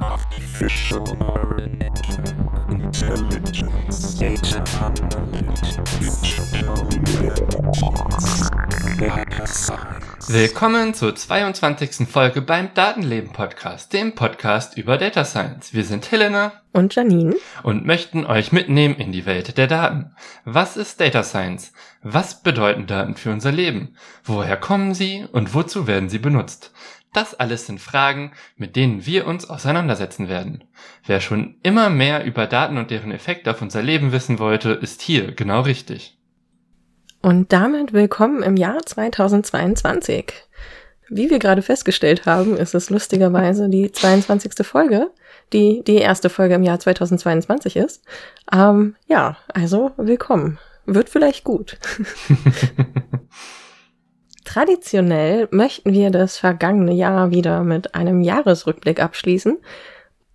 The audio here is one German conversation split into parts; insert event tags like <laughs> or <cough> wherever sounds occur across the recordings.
Artificial intelligence, data analytics, digital Willkommen zur 22. Folge beim Datenleben Podcast, dem Podcast über Data Science. Wir sind Helena und Janine und möchten euch mitnehmen in die Welt der Daten. Was ist Data Science? Was bedeuten Daten für unser Leben? Woher kommen sie und wozu werden sie benutzt? Das alles sind Fragen, mit denen wir uns auseinandersetzen werden. Wer schon immer mehr über Daten und deren Effekte auf unser Leben wissen wollte, ist hier genau richtig. Und damit willkommen im Jahr 2022. Wie wir gerade festgestellt haben, ist es lustigerweise die 22. Folge, die die erste Folge im Jahr 2022 ist. Ähm, ja, also willkommen. Wird vielleicht gut. <laughs> Traditionell möchten wir das vergangene Jahr wieder mit einem Jahresrückblick abschließen.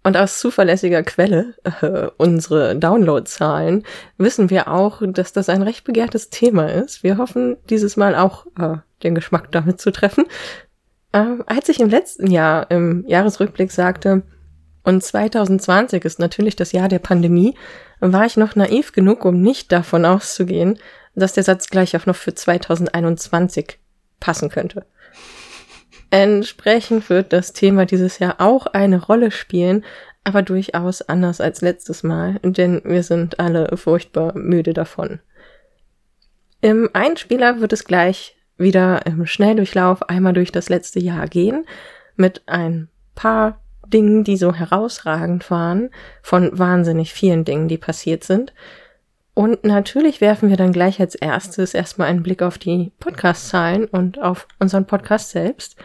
Und aus zuverlässiger Quelle, äh, unsere Downloadzahlen, wissen wir auch, dass das ein recht begehrtes Thema ist. Wir hoffen, dieses Mal auch äh, den Geschmack damit zu treffen. Äh, als ich im letzten Jahr im Jahresrückblick sagte, und 2020 ist natürlich das Jahr der Pandemie, war ich noch naiv genug, um nicht davon auszugehen, dass der Satz gleich auch noch für 2021 passen könnte. Entsprechend wird das Thema dieses Jahr auch eine Rolle spielen, aber durchaus anders als letztes Mal, denn wir sind alle furchtbar müde davon. Im Einspieler wird es gleich wieder im Schnelldurchlauf einmal durch das letzte Jahr gehen, mit ein paar Dingen, die so herausragend waren, von wahnsinnig vielen Dingen, die passiert sind. Und natürlich werfen wir dann gleich als erstes erstmal einen Blick auf die Podcast-Zahlen und auf unseren Podcast selbst,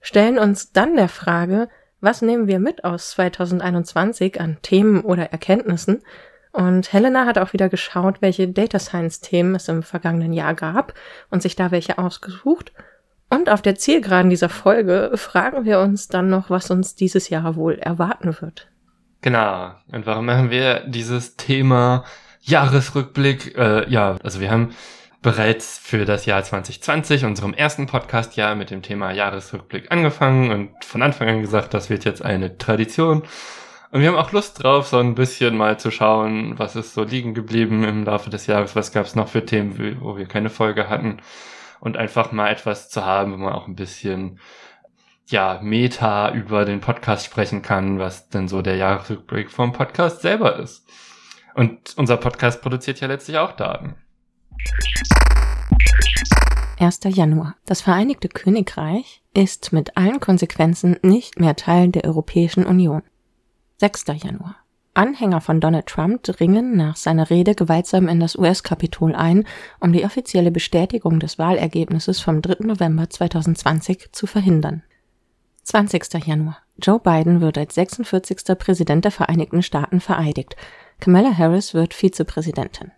stellen uns dann der Frage, was nehmen wir mit aus 2021 an Themen oder Erkenntnissen? Und Helena hat auch wieder geschaut, welche Data Science Themen es im vergangenen Jahr gab und sich da welche ausgesucht. Und auf der Zielgeraden dieser Folge fragen wir uns dann noch, was uns dieses Jahr wohl erwarten wird. Genau. Und warum machen wir dieses Thema Jahresrückblick. Äh, ja, also wir haben bereits für das Jahr 2020, unserem ersten Podcast-Jahr, mit dem Thema Jahresrückblick angefangen und von Anfang an gesagt, das wird jetzt eine Tradition. Und wir haben auch Lust drauf, so ein bisschen mal zu schauen, was ist so liegen geblieben im Laufe des Jahres, was gab es noch für Themen, wo wir keine Folge hatten. Und einfach mal etwas zu haben, wo man auch ein bisschen ja, Meta über den Podcast sprechen kann, was denn so der Jahresrückblick vom Podcast selber ist. Und unser Podcast produziert ja letztlich auch Daten. 1. Januar. Das Vereinigte Königreich ist mit allen Konsequenzen nicht mehr Teil der Europäischen Union. 6. Januar. Anhänger von Donald Trump dringen nach seiner Rede gewaltsam in das US-Kapitol ein, um die offizielle Bestätigung des Wahlergebnisses vom 3. November 2020 zu verhindern. 20. Januar. Joe Biden wird als 46. Präsident der Vereinigten Staaten vereidigt. Kamala Harris wird Vizepräsidentin.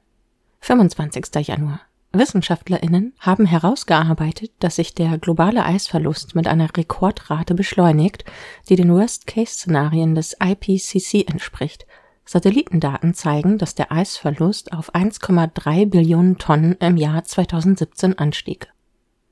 25. Januar. WissenschaftlerInnen haben herausgearbeitet, dass sich der globale Eisverlust mit einer Rekordrate beschleunigt, die den Worst-Case-Szenarien des IPCC entspricht. Satellitendaten zeigen, dass der Eisverlust auf 1,3 Billionen Tonnen im Jahr 2017 anstieg.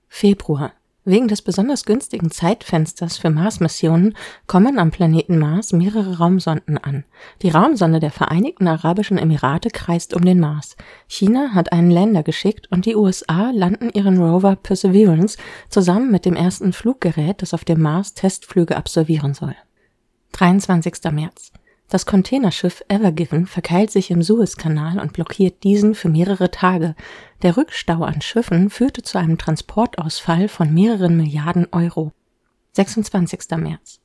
Februar. Wegen des besonders günstigen Zeitfensters für Mars-Missionen kommen am Planeten Mars mehrere Raumsonden an. Die Raumsonde der Vereinigten Arabischen Emirate kreist um den Mars. China hat einen Länder geschickt und die USA landen ihren Rover Perseverance zusammen mit dem ersten Fluggerät, das auf dem Mars Testflüge absolvieren soll. 23. März. Das Containerschiff Ever Given verkeilt sich im Suezkanal und blockiert diesen für mehrere Tage. Der Rückstau an Schiffen führte zu einem Transportausfall von mehreren Milliarden Euro. 26. März.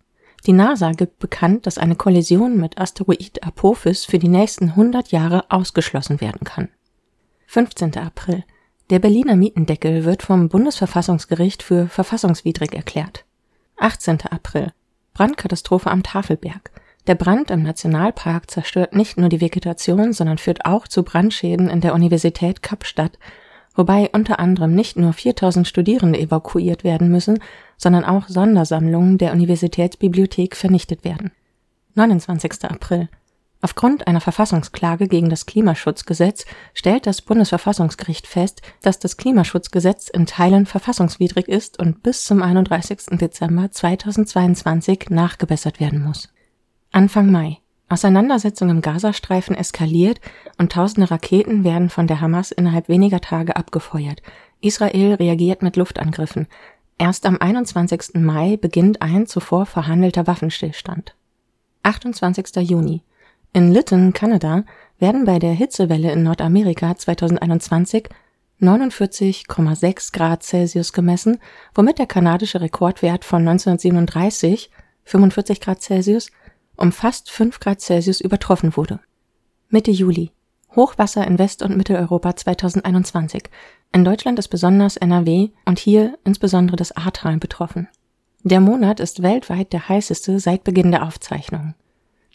Die NASA gibt bekannt, dass eine Kollision mit Asteroid Apophis für die nächsten 100 Jahre ausgeschlossen werden kann. 15. April. Der Berliner Mietendeckel wird vom Bundesverfassungsgericht für verfassungswidrig erklärt. 18. April. Brandkatastrophe am Tafelberg. Der Brand im Nationalpark zerstört nicht nur die Vegetation, sondern führt auch zu Brandschäden in der Universität Kapstadt, wobei unter anderem nicht nur 4000 Studierende evakuiert werden müssen, sondern auch Sondersammlungen der Universitätsbibliothek vernichtet werden. 29. April. Aufgrund einer Verfassungsklage gegen das Klimaschutzgesetz stellt das Bundesverfassungsgericht fest, dass das Klimaschutzgesetz in Teilen verfassungswidrig ist und bis zum 31. Dezember 2022 nachgebessert werden muss. Anfang Mai. Auseinandersetzung im Gazastreifen eskaliert und tausende Raketen werden von der Hamas innerhalb weniger Tage abgefeuert. Israel reagiert mit Luftangriffen. Erst am 21. Mai beginnt ein zuvor verhandelter Waffenstillstand. 28. Juni. In Lytton, Kanada, werden bei der Hitzewelle in Nordamerika 2021 49,6 Grad Celsius gemessen, womit der kanadische Rekordwert von 1937 45 Grad Celsius um fast 5 Grad Celsius übertroffen wurde. Mitte Juli. Hochwasser in West- und Mitteleuropa 2021. In Deutschland ist besonders NRW und hier insbesondere das Ahrtal betroffen. Der Monat ist weltweit der heißeste seit Beginn der Aufzeichnungen.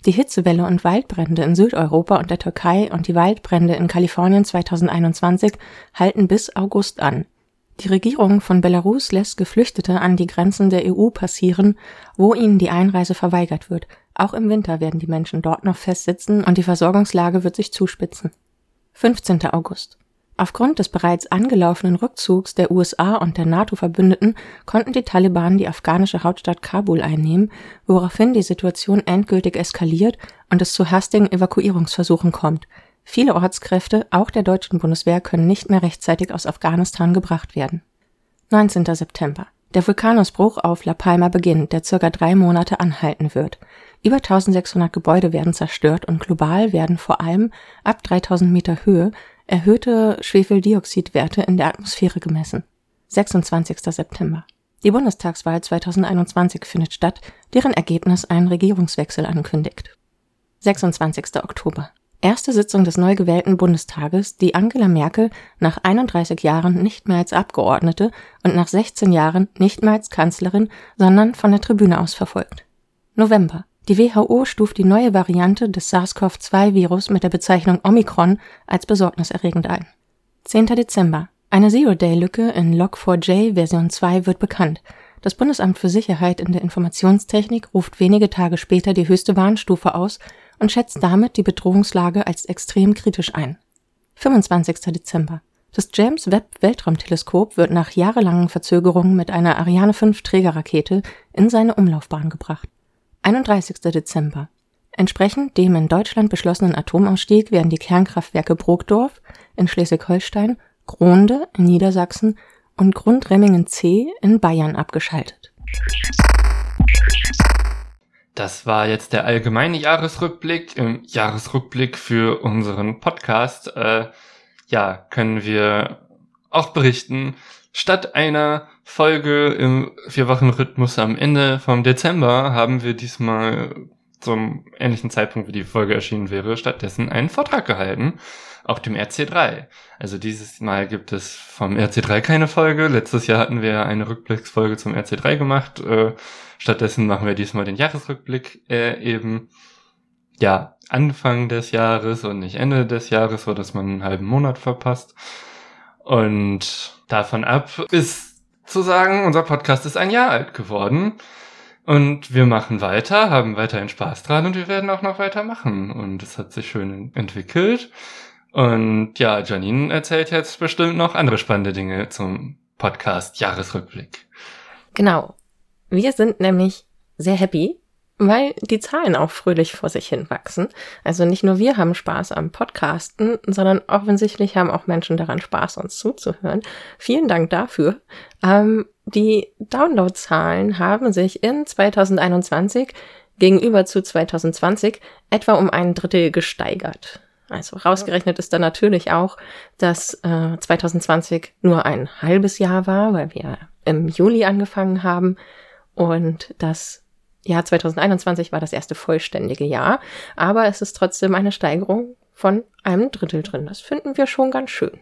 Die Hitzewelle und Waldbrände in Südeuropa und der Türkei und die Waldbrände in Kalifornien 2021 halten bis August an. Die Regierung von Belarus lässt Geflüchtete an die Grenzen der EU passieren, wo ihnen die Einreise verweigert wird. Auch im Winter werden die Menschen dort noch festsitzen und die Versorgungslage wird sich zuspitzen. 15. August. Aufgrund des bereits angelaufenen Rückzugs der USA und der NATO-Verbündeten konnten die Taliban die afghanische Hauptstadt Kabul einnehmen, woraufhin die Situation endgültig eskaliert und es zu hastigen Evakuierungsversuchen kommt. Viele Ortskräfte, auch der deutschen Bundeswehr, können nicht mehr rechtzeitig aus Afghanistan gebracht werden. 19. September. Der Vulkanausbruch auf La Palma beginnt, der circa drei Monate anhalten wird. Über 1600 Gebäude werden zerstört und global werden vor allem ab 3000 Meter Höhe erhöhte Schwefeldioxidwerte in der Atmosphäre gemessen. 26. September. Die Bundestagswahl 2021 findet statt, deren Ergebnis einen Regierungswechsel ankündigt. 26. Oktober. Erste Sitzung des neu gewählten Bundestages, die Angela Merkel nach 31 Jahren nicht mehr als Abgeordnete und nach 16 Jahren nicht mehr als Kanzlerin, sondern von der Tribüne aus verfolgt. November. Die WHO stuft die neue Variante des SARS-CoV-2-Virus mit der Bezeichnung Omikron als besorgniserregend ein. 10. Dezember. Eine Zero-Day-Lücke in Log4j Version 2 wird bekannt. Das Bundesamt für Sicherheit in der Informationstechnik ruft wenige Tage später die höchste Warnstufe aus und schätzt damit die Bedrohungslage als extrem kritisch ein. 25. Dezember. Das James Webb Weltraumteleskop wird nach jahrelangen Verzögerungen mit einer Ariane 5 Trägerrakete in seine Umlaufbahn gebracht. 31. Dezember. Entsprechend dem in Deutschland beschlossenen Atomausstieg werden die Kernkraftwerke Brokdorf in Schleswig-Holstein, Gronde in Niedersachsen und Grundremmingen C in Bayern abgeschaltet. Das war jetzt der allgemeine Jahresrückblick. Im Jahresrückblick für unseren Podcast, äh, ja, können wir auch berichten, statt einer Folge im Vier-Wochen-Rhythmus am Ende vom Dezember haben wir diesmal zum ähnlichen Zeitpunkt, wie die Folge erschienen wäre, stattdessen einen Vortrag gehalten auf dem RC3. Also dieses Mal gibt es vom RC3 keine Folge. Letztes Jahr hatten wir eine Rückblicksfolge zum RC3 gemacht. Äh, stattdessen machen wir diesmal den Jahresrückblick äh, eben ja Anfang des Jahres und nicht Ende des Jahres, so dass man einen halben Monat verpasst. Und davon ab ist zu sagen, unser Podcast ist ein Jahr alt geworden. Und wir machen weiter, haben weiterhin Spaß dran und wir werden auch noch weitermachen. Und es hat sich schön entwickelt. Und ja, Janine erzählt jetzt bestimmt noch andere spannende Dinge zum Podcast Jahresrückblick. Genau. Wir sind nämlich sehr happy, weil die Zahlen auch fröhlich vor sich hin wachsen. Also nicht nur wir haben Spaß am Podcasten, sondern offensichtlich haben auch Menschen daran Spaß, uns zuzuhören. Vielen Dank dafür. Ähm, die Downloadzahlen haben sich in 2021 gegenüber zu 2020 etwa um ein Drittel gesteigert. Also rausgerechnet ist dann natürlich auch, dass äh, 2020 nur ein halbes Jahr war, weil wir im Juli angefangen haben und dass Jahr 2021 war das erste vollständige Jahr, aber es ist trotzdem eine Steigerung von einem Drittel drin. Das finden wir schon ganz schön.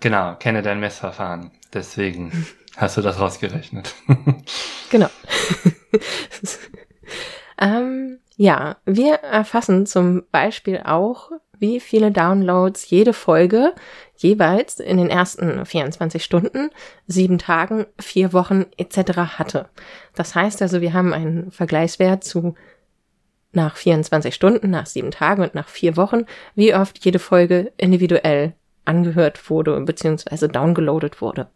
Genau, kenne dein Messverfahren. Deswegen <laughs> hast du das rausgerechnet. <laughs> genau. <laughs> ähm, ja, wir erfassen zum Beispiel auch, wie viele Downloads jede Folge jeweils in den ersten 24 Stunden, sieben Tagen, vier Wochen etc. hatte. Das heißt also, wir haben einen Vergleichswert zu nach 24 Stunden, nach sieben Tagen und nach vier Wochen, wie oft jede Folge individuell angehört wurde bzw. downgeloadet wurde.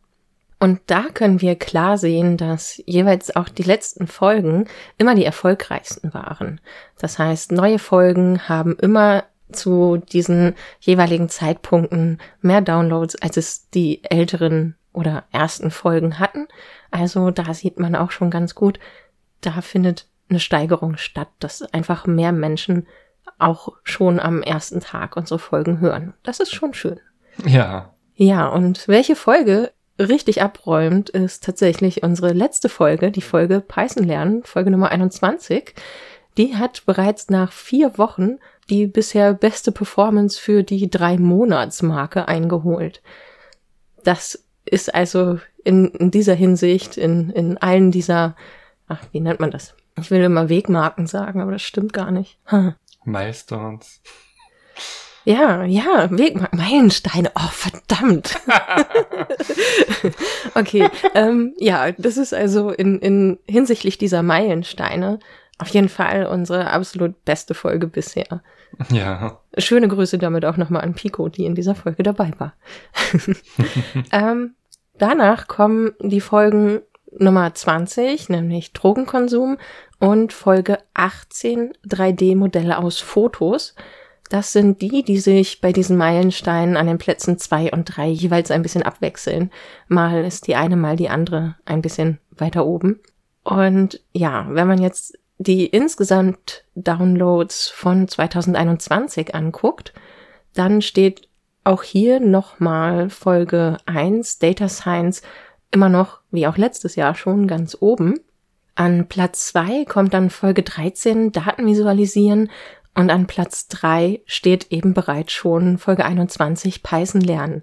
Und da können wir klar sehen, dass jeweils auch die letzten Folgen immer die erfolgreichsten waren. Das heißt, neue Folgen haben immer zu diesen jeweiligen Zeitpunkten mehr Downloads, als es die älteren oder ersten Folgen hatten. Also da sieht man auch schon ganz gut, da findet eine Steigerung statt, dass einfach mehr Menschen auch schon am ersten Tag unsere Folgen hören. Das ist schon schön. Ja. Ja, und welche Folge richtig abräumt, ist tatsächlich unsere letzte Folge, die Folge Python lernen, Folge Nummer 21. Die hat bereits nach vier Wochen die bisher beste Performance für die drei Monatsmarke eingeholt. Das ist also in, in dieser Hinsicht, in, in allen dieser, ach, wie nennt man das? Ich will immer Wegmarken sagen, aber das stimmt gar nicht. Hm. Milestones. Ja, ja, Wegmarken, Meilensteine. Oh, verdammt. <laughs> okay, ähm, ja, das ist also in, in hinsichtlich dieser Meilensteine auf jeden Fall unsere absolut beste Folge bisher. Ja. Schöne Grüße damit auch nochmal an Pico, die in dieser Folge dabei war. <laughs> ähm, danach kommen die Folgen Nummer 20, nämlich Drogenkonsum, und Folge 18, 3D-Modelle aus Fotos. Das sind die, die sich bei diesen Meilensteinen an den Plätzen zwei und drei jeweils ein bisschen abwechseln. Mal ist die eine, mal die andere ein bisschen weiter oben. Und ja, wenn man jetzt die insgesamt Downloads von 2021 anguckt, dann steht auch hier nochmal Folge 1 Data Science immer noch, wie auch letztes Jahr schon, ganz oben. An Platz 2 kommt dann Folge 13 Daten visualisieren und an Platz 3 steht eben bereits schon Folge 21 Python lernen.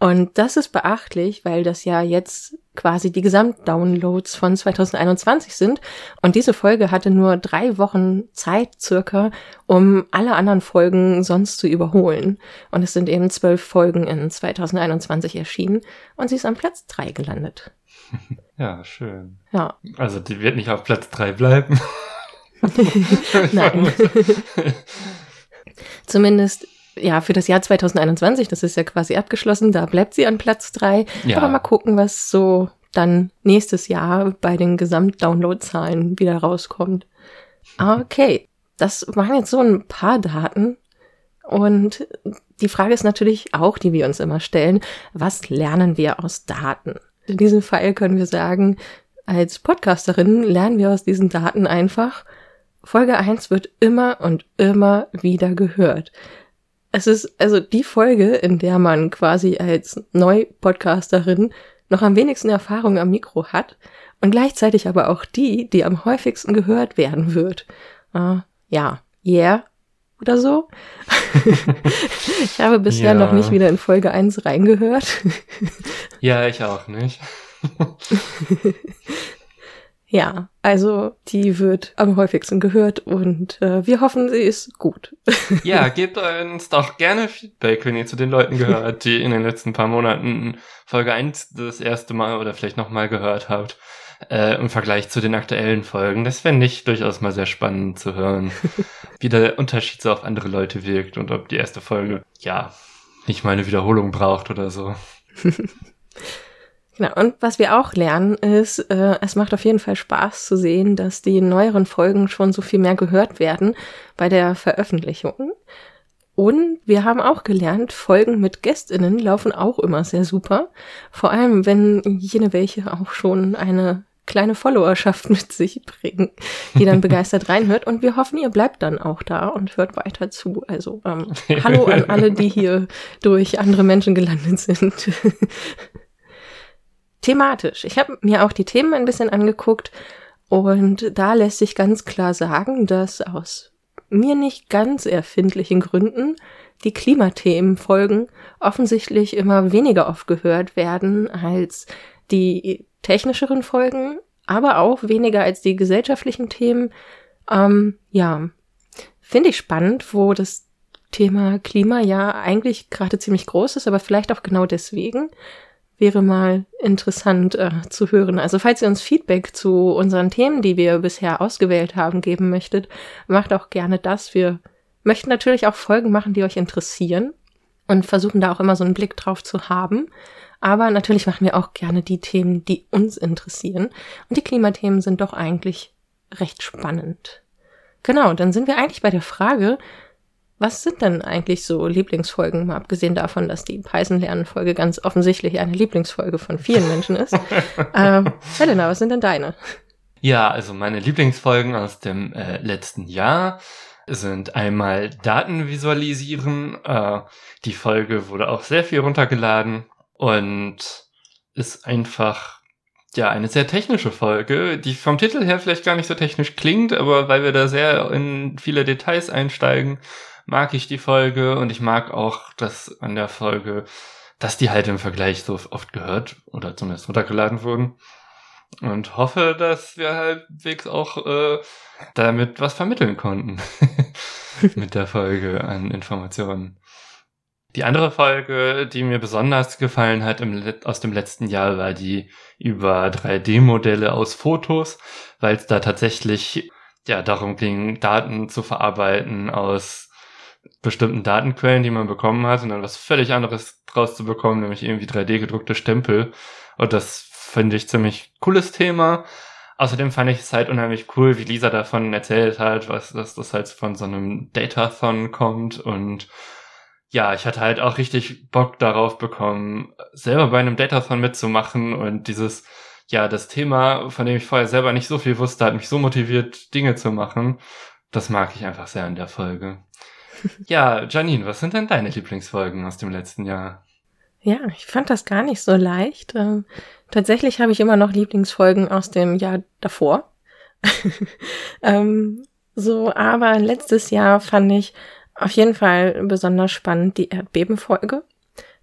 Und das ist beachtlich, weil das ja jetzt quasi die Gesamtdownloads von 2021 sind. Und diese Folge hatte nur drei Wochen Zeit circa, um alle anderen Folgen sonst zu überholen. Und es sind eben zwölf Folgen in 2021 erschienen und sie ist am Platz drei gelandet. <laughs> Ja, schön. Ja. Also die wird nicht auf Platz drei bleiben. <laughs> <laughs> Nein. Zumindest ja, für das Jahr 2021, das ist ja quasi abgeschlossen, da bleibt sie an Platz drei. Ja. Aber mal gucken, was so dann nächstes Jahr bei den Gesamtdownloadzahlen wieder rauskommt. Okay, das waren jetzt so ein paar Daten. Und die Frage ist natürlich auch, die wir uns immer stellen, was lernen wir aus Daten? In diesem Fall können wir sagen, als Podcasterin lernen wir aus diesen Daten einfach, Folge 1 wird immer und immer wieder gehört. Es ist also die Folge, in der man quasi als Neu-Podcasterin noch am wenigsten Erfahrung am Mikro hat und gleichzeitig aber auch die, die am häufigsten gehört werden wird. Uh, ja, yeah oder so. <laughs> ich habe bisher ja. noch nicht wieder in Folge 1 reingehört. ja, ich auch nicht. <laughs> Ja, also die wird am häufigsten gehört und äh, wir hoffen, sie ist gut. <laughs> ja, gebt uns doch gerne Feedback, wenn ihr zu den Leuten gehört, die in den letzten paar Monaten Folge 1 das erste Mal oder vielleicht nochmal gehört habt. Äh, Im Vergleich zu den aktuellen Folgen. Das fände ich durchaus mal sehr spannend zu hören, wie der Unterschied so auf andere Leute wirkt und ob die erste Folge, ja, nicht mal eine Wiederholung braucht oder so. <laughs> Genau, und was wir auch lernen ist, äh, es macht auf jeden Fall Spaß zu sehen, dass die neueren Folgen schon so viel mehr gehört werden bei der Veröffentlichung. Und wir haben auch gelernt, Folgen mit GästInnen laufen auch immer sehr super. Vor allem, wenn jene welche auch schon eine kleine Followerschaft mit sich bringen, die dann <laughs> begeistert reinhört. Und wir hoffen, ihr bleibt dann auch da und hört weiter zu. Also ähm, <laughs> hallo an alle, die hier durch andere Menschen gelandet sind. <laughs> thematisch. Ich habe mir auch die Themen ein bisschen angeguckt und da lässt sich ganz klar sagen, dass aus mir nicht ganz erfindlichen Gründen die Klimathemen folgen offensichtlich immer weniger oft gehört werden als die technischeren Folgen, aber auch weniger als die gesellschaftlichen Themen. Ähm, ja, finde ich spannend, wo das Thema Klima ja eigentlich gerade ziemlich groß ist, aber vielleicht auch genau deswegen wäre mal interessant äh, zu hören. Also falls ihr uns Feedback zu unseren Themen, die wir bisher ausgewählt haben, geben möchtet, macht auch gerne das. Wir möchten natürlich auch Folgen machen, die euch interessieren und versuchen da auch immer so einen Blick drauf zu haben. Aber natürlich machen wir auch gerne die Themen, die uns interessieren. Und die Klimathemen sind doch eigentlich recht spannend. Genau, dann sind wir eigentlich bei der Frage, was sind denn eigentlich so Lieblingsfolgen, mal abgesehen davon, dass die Python-Lernen-Folge ganz offensichtlich eine Lieblingsfolge von vielen Menschen ist? <laughs> ähm, Helena, was sind denn deine? Ja, also meine Lieblingsfolgen aus dem äh, letzten Jahr sind einmal Daten visualisieren. Äh, die Folge wurde auch sehr viel runtergeladen und ist einfach ja eine sehr technische Folge, die vom Titel her vielleicht gar nicht so technisch klingt, aber weil wir da sehr in viele Details einsteigen, mag ich die Folge und ich mag auch das an der Folge, dass die halt im Vergleich so oft gehört oder zumindest runtergeladen wurden. Und hoffe, dass wir halbwegs auch äh, damit was vermitteln konnten <laughs> mit der Folge an Informationen. Die andere Folge, die mir besonders gefallen hat im, aus dem letzten Jahr, war die über 3D-Modelle aus Fotos, weil es da tatsächlich ja darum ging, Daten zu verarbeiten aus bestimmten Datenquellen, die man bekommen hat, und dann was völlig anderes draus zu bekommen, nämlich irgendwie 3D gedruckte Stempel. Und das finde ich ziemlich cooles Thema. Außerdem fand ich es halt unheimlich cool, wie Lisa davon erzählt hat, was, dass das halt von so einem Datathon kommt und ja, ich hatte halt auch richtig Bock darauf bekommen, selber bei einem Datathon mitzumachen und dieses, ja, das Thema, von dem ich vorher selber nicht so viel wusste, hat mich so motiviert, Dinge zu machen. Das mag ich einfach sehr in der Folge. Ja, Janine, was sind denn deine Lieblingsfolgen aus dem letzten Jahr? Ja, ich fand das gar nicht so leicht. Ähm, tatsächlich habe ich immer noch Lieblingsfolgen aus dem Jahr davor. <laughs> ähm, so, aber letztes Jahr fand ich auf jeden Fall besonders spannend die Erdbebenfolge,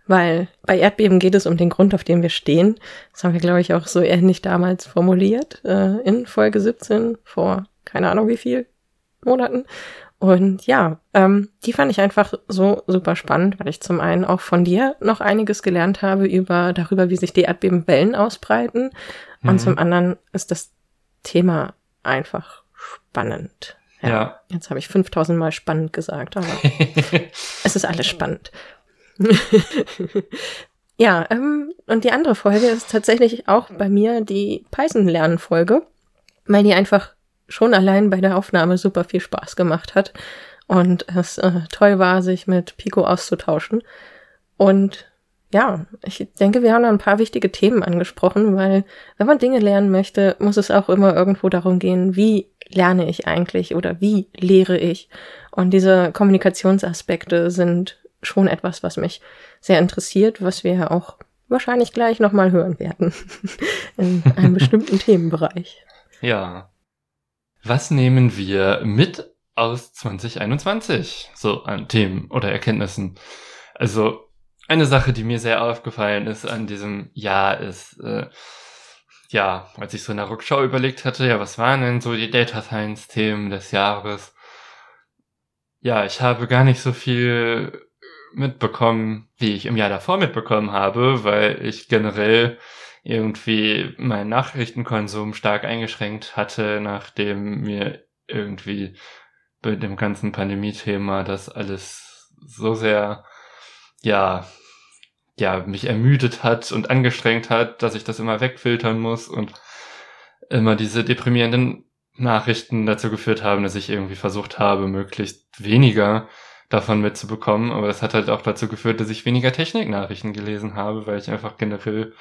weil bei Erdbeben geht es um den Grund, auf dem wir stehen. Das haben wir, glaube ich, auch so ähnlich damals formuliert äh, in Folge 17 vor keine Ahnung wie viel Monaten. Und ja, ähm, die fand ich einfach so super spannend, weil ich zum einen auch von dir noch einiges gelernt habe über darüber, wie sich die Erdbebenwellen ausbreiten. Mhm. Und zum anderen ist das Thema einfach spannend. Ja. ja. Jetzt habe ich 5000 Mal spannend gesagt, aber <laughs> es ist alles spannend. <laughs> ja, ähm, und die andere Folge ist tatsächlich auch bei mir die Python-Lernen-Folge, weil die einfach schon allein bei der Aufnahme super viel Spaß gemacht hat und es äh, toll war, sich mit Pico auszutauschen. Und ja, ich denke, wir haben da ein paar wichtige Themen angesprochen, weil wenn man Dinge lernen möchte, muss es auch immer irgendwo darum gehen, wie lerne ich eigentlich oder wie lehre ich. Und diese Kommunikationsaspekte sind schon etwas, was mich sehr interessiert, was wir auch wahrscheinlich gleich nochmal hören werden <laughs> in einem <laughs> bestimmten Themenbereich. Ja, was nehmen wir mit aus 2021 so an Themen oder Erkenntnissen? Also eine Sache, die mir sehr aufgefallen ist an diesem Jahr, ist, äh, ja, als ich so in der Rückschau überlegt hatte, ja, was waren denn so die Data Science Themen des Jahres? Ja, ich habe gar nicht so viel mitbekommen, wie ich im Jahr davor mitbekommen habe, weil ich generell irgendwie meinen Nachrichtenkonsum stark eingeschränkt hatte, nachdem mir irgendwie mit dem ganzen Pandemie-Thema das alles so sehr, ja, ja, mich ermüdet hat und angestrengt hat, dass ich das immer wegfiltern muss und immer diese deprimierenden Nachrichten dazu geführt haben, dass ich irgendwie versucht habe, möglichst weniger davon mitzubekommen. Aber das hat halt auch dazu geführt, dass ich weniger Techniknachrichten gelesen habe, weil ich einfach generell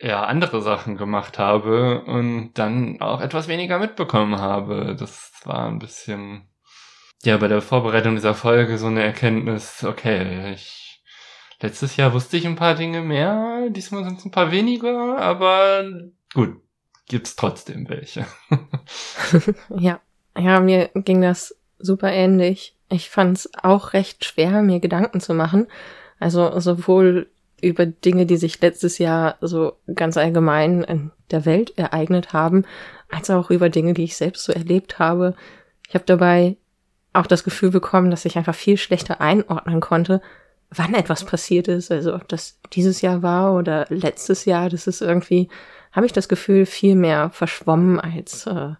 ja andere Sachen gemacht habe und dann auch etwas weniger mitbekommen habe. Das war ein bisschen ja bei der Vorbereitung dieser Folge so eine Erkenntnis, okay, ich letztes Jahr wusste ich ein paar Dinge mehr, diesmal sind es ein paar weniger, aber gut, gibt's trotzdem welche. <laughs> <laughs> ja. Ja, mir ging das super ähnlich. Ich fand es auch recht schwer, mir Gedanken zu machen. Also sowohl über Dinge, die sich letztes Jahr so ganz allgemein in der Welt ereignet haben, als auch über Dinge, die ich selbst so erlebt habe. Ich habe dabei auch das Gefühl bekommen, dass ich einfach viel schlechter einordnen konnte, wann etwas passiert ist, also ob das dieses Jahr war oder letztes Jahr, das ist irgendwie, habe ich das Gefühl, viel mehr verschwommen als äh,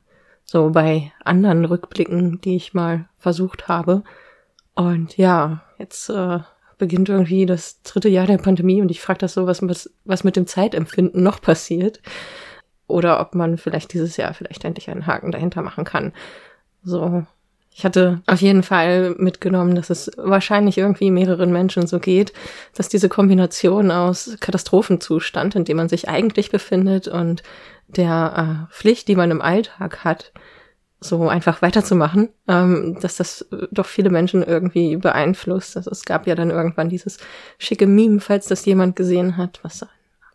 so bei anderen Rückblicken, die ich mal versucht habe. Und ja, jetzt äh, beginnt irgendwie das dritte Jahr der Pandemie und ich frage das so, was, was, mit dem Zeitempfinden noch passiert. Oder ob man vielleicht dieses Jahr vielleicht endlich einen Haken dahinter machen kann. So, ich hatte auf jeden Fall mitgenommen, dass es wahrscheinlich irgendwie mehreren Menschen so geht, dass diese Kombination aus Katastrophenzustand, in dem man sich eigentlich befindet, und der äh, Pflicht, die man im Alltag hat, so einfach weiterzumachen, ähm, dass das doch viele Menschen irgendwie beeinflusst. Also es gab ja dann irgendwann dieses schicke Meme, falls das jemand gesehen hat, was ein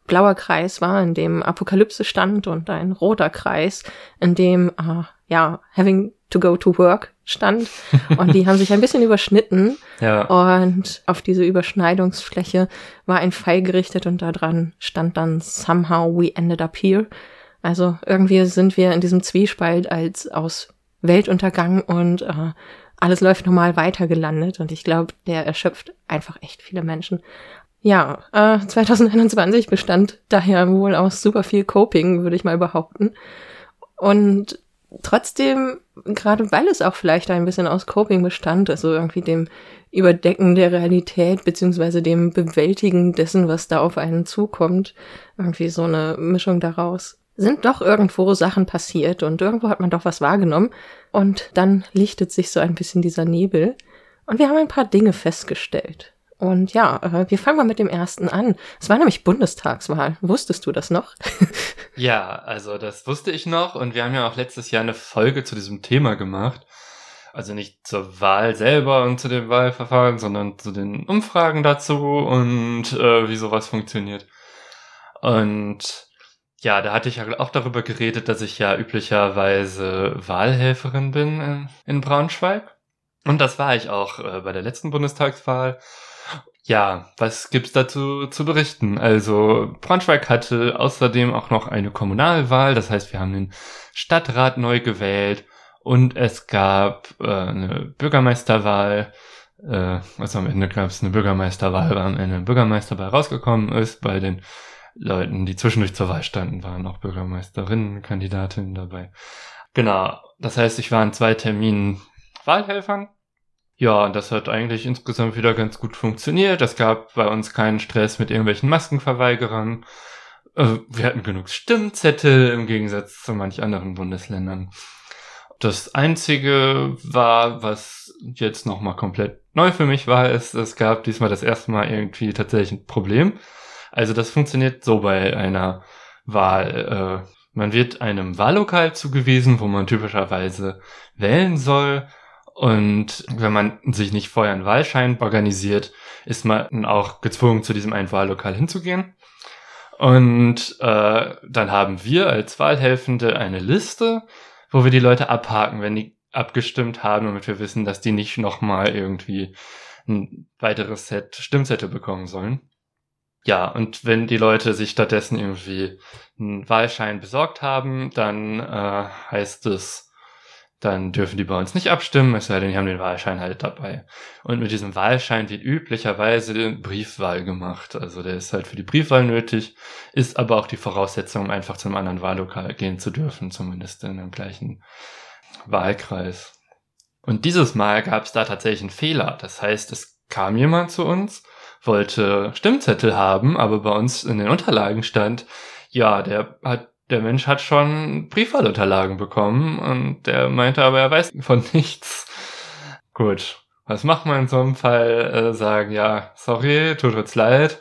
blauer Kreis war, in dem Apokalypse stand und ein roter Kreis, in dem äh, ja having to go to work stand. Und die haben sich ein bisschen <laughs> überschnitten. Ja. Und auf diese Überschneidungsfläche war ein Pfeil gerichtet und da dran stand dann somehow we ended up here. Also irgendwie sind wir in diesem Zwiespalt als aus Weltuntergang und äh, alles läuft normal weiter gelandet. Und ich glaube, der erschöpft einfach echt viele Menschen. Ja, äh, 2021 bestand daher wohl aus super viel Coping, würde ich mal behaupten. Und trotzdem, gerade weil es auch vielleicht ein bisschen aus Coping bestand, also irgendwie dem Überdecken der Realität beziehungsweise dem Bewältigen dessen, was da auf einen zukommt, irgendwie so eine Mischung daraus, sind doch irgendwo Sachen passiert und irgendwo hat man doch was wahrgenommen und dann lichtet sich so ein bisschen dieser Nebel und wir haben ein paar Dinge festgestellt. Und ja, äh, wir fangen mal mit dem ersten an. Es war nämlich Bundestagswahl. Wusstest du das noch? <laughs> ja, also das wusste ich noch und wir haben ja auch letztes Jahr eine Folge zu diesem Thema gemacht. Also nicht zur Wahl selber und zu dem Wahlverfahren, sondern zu den Umfragen dazu und äh, wie sowas funktioniert. Und ja, da hatte ich ja auch darüber geredet, dass ich ja üblicherweise Wahlhelferin bin in, in Braunschweig. Und das war ich auch äh, bei der letzten Bundestagswahl. Ja, was gibt's dazu zu berichten? Also Braunschweig hatte außerdem auch noch eine Kommunalwahl, das heißt, wir haben den Stadtrat neu gewählt und es gab äh, eine Bürgermeisterwahl. Äh, also am Ende gab es eine Bürgermeisterwahl, weil am Ende eine Bürgermeisterwahl rausgekommen ist. Bei den Leuten, die zwischendurch zur Wahl standen, waren auch Bürgermeisterinnen-Kandidatinnen dabei. Genau, das heißt, ich war in zwei Terminen Wahlhelfern ja, das hat eigentlich insgesamt wieder ganz gut funktioniert. Es gab bei uns keinen Stress mit irgendwelchen Maskenverweigerern. Äh, wir hatten genug Stimmzettel im Gegensatz zu manch anderen Bundesländern. Das einzige war, was jetzt nochmal komplett neu für mich war, ist, es gab diesmal das erste Mal irgendwie tatsächlich ein Problem. Also das funktioniert so bei einer Wahl. Äh, man wird einem Wahllokal zugewiesen, wo man typischerweise wählen soll. Und wenn man sich nicht vorher einen Wahlschein organisiert, ist man auch gezwungen, zu diesem einen Wahllokal hinzugehen. Und äh, dann haben wir als Wahlhelfende eine Liste, wo wir die Leute abhaken, wenn die abgestimmt haben, damit wir wissen, dass die nicht nochmal irgendwie ein weiteres Set Stimmzettel bekommen sollen. Ja, und wenn die Leute sich stattdessen irgendwie einen Wahlschein besorgt haben, dann äh, heißt es, dann dürfen die bei uns nicht abstimmen, es sei denn, die haben den Wahlschein halt dabei. Und mit diesem Wahlschein wird üblicherweise Briefwahl gemacht. Also der ist halt für die Briefwahl nötig, ist aber auch die Voraussetzung, um einfach zum anderen Wahllokal gehen zu dürfen, zumindest in dem gleichen Wahlkreis. Und dieses Mal gab es da tatsächlich einen Fehler. Das heißt, es kam jemand zu uns, wollte Stimmzettel haben, aber bei uns in den Unterlagen stand, ja, der hat der Mensch hat schon Briefwahlunterlagen bekommen und der meinte aber, er weiß von <laughs> nichts. Gut, was macht man in so einem Fall? Äh, sagen, ja, sorry, tut uns leid,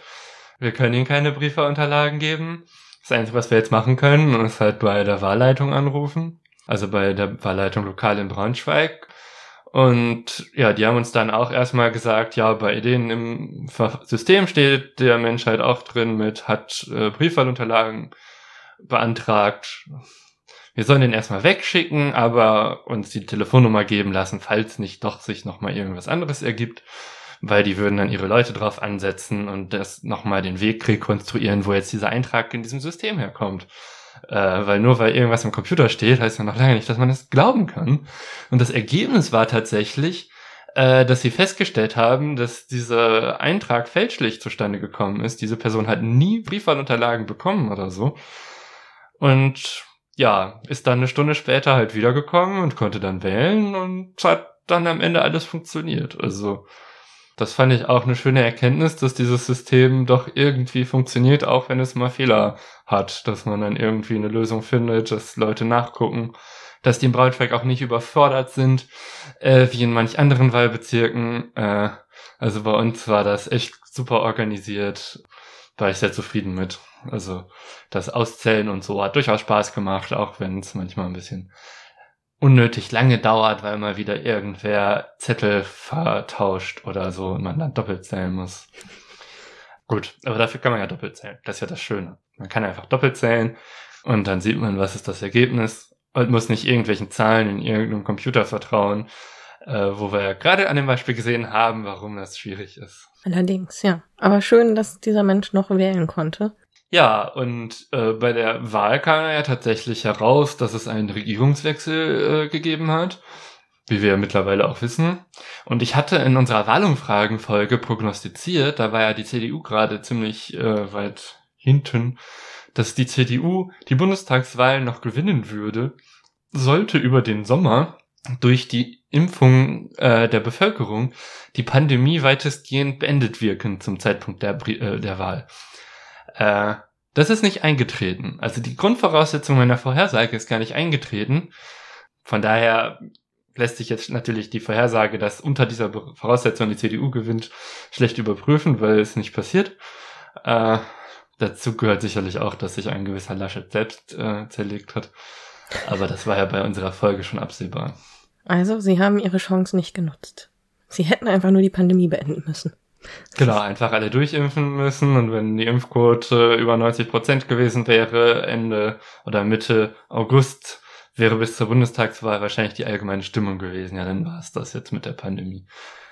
wir können Ihnen keine Briefwahlunterlagen geben. Das Einzige, was wir jetzt machen können, ist halt bei der Wahlleitung anrufen. Also bei der Wahlleitung lokal in Braunschweig. Und ja, die haben uns dann auch erstmal gesagt, ja, bei denen im System steht der Mensch halt auch drin mit, hat äh, Briefwahlunterlagen beantragt. Wir sollen den erstmal wegschicken, aber uns die Telefonnummer geben lassen, falls nicht doch sich nochmal irgendwas anderes ergibt, weil die würden dann ihre Leute drauf ansetzen und das nochmal den Weg rekonstruieren, wo jetzt dieser Eintrag in diesem System herkommt. Äh, weil nur weil irgendwas im Computer steht, heißt ja noch lange nicht, dass man es glauben kann. Und das Ergebnis war tatsächlich, äh, dass sie festgestellt haben, dass dieser Eintrag fälschlich zustande gekommen ist. Diese Person hat nie Briefwahlunterlagen bekommen oder so. Und ja, ist dann eine Stunde später halt wiedergekommen und konnte dann wählen und hat dann am Ende alles funktioniert. Also das fand ich auch eine schöne Erkenntnis, dass dieses System doch irgendwie funktioniert, auch wenn es mal Fehler hat, dass man dann irgendwie eine Lösung findet, dass Leute nachgucken, dass die im Braunschweig auch nicht überfordert sind, äh, wie in manch anderen Wahlbezirken. Äh, also bei uns war das echt super organisiert, war ich sehr zufrieden mit. Also das Auszählen und so hat durchaus Spaß gemacht, auch wenn es manchmal ein bisschen unnötig lange dauert, weil mal wieder irgendwer Zettel vertauscht oder so und man dann doppelt zählen muss. Gut, aber dafür kann man ja doppelt zählen. Das ist ja das Schöne. Man kann einfach doppelt zählen und dann sieht man, was ist das Ergebnis und muss nicht irgendwelchen Zahlen in irgendeinem Computer vertrauen, äh, wo wir ja gerade an dem Beispiel gesehen haben, warum das schwierig ist. Allerdings, ja. Aber schön, dass dieser Mensch noch wählen konnte. Ja, und äh, bei der Wahl kam ja tatsächlich heraus, dass es einen Regierungswechsel äh, gegeben hat, wie wir ja mittlerweile auch wissen. Und ich hatte in unserer Wahlumfragenfolge prognostiziert, da war ja die CDU gerade ziemlich äh, weit hinten, dass die CDU die Bundestagswahl noch gewinnen würde, sollte über den Sommer durch die Impfung äh, der Bevölkerung die Pandemie weitestgehend beendet wirken zum Zeitpunkt der, äh, der Wahl. Äh, das ist nicht eingetreten. Also die Grundvoraussetzung meiner Vorhersage ist gar nicht eingetreten. Von daher lässt sich jetzt natürlich die Vorhersage, dass unter dieser Voraussetzung die CDU gewinnt, schlecht überprüfen, weil es nicht passiert. Äh, dazu gehört sicherlich auch, dass sich ein gewisser Laschet selbst äh, zerlegt hat. Aber das war ja bei unserer Folge schon absehbar. Also, sie haben ihre Chance nicht genutzt. Sie hätten einfach nur die Pandemie beenden müssen. Genau, einfach alle durchimpfen müssen und wenn die Impfquote über 90 Prozent gewesen wäre, Ende oder Mitte August, wäre bis zur Bundestagswahl wahrscheinlich die allgemeine Stimmung gewesen. Ja, dann war es das jetzt mit der Pandemie.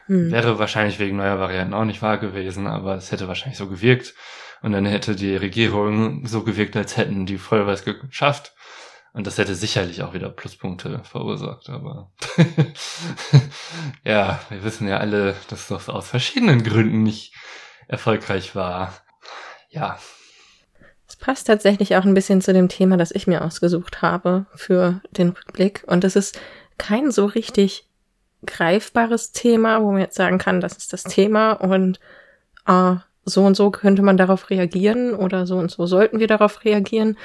Hm. Wäre wahrscheinlich wegen neuer Varianten auch nicht wahr gewesen, aber es hätte wahrscheinlich so gewirkt. Und dann hätte die Regierung so gewirkt, als hätten die voll was geschafft. Und das hätte sicherlich auch wieder Pluspunkte verursacht, aber <laughs> ja, wir wissen ja alle, dass das aus verschiedenen Gründen nicht erfolgreich war. Ja. Es passt tatsächlich auch ein bisschen zu dem Thema, das ich mir ausgesucht habe für den Rückblick. Und es ist kein so richtig greifbares Thema, wo man jetzt sagen kann, das ist das Thema und äh, so und so könnte man darauf reagieren oder so und so sollten wir darauf reagieren.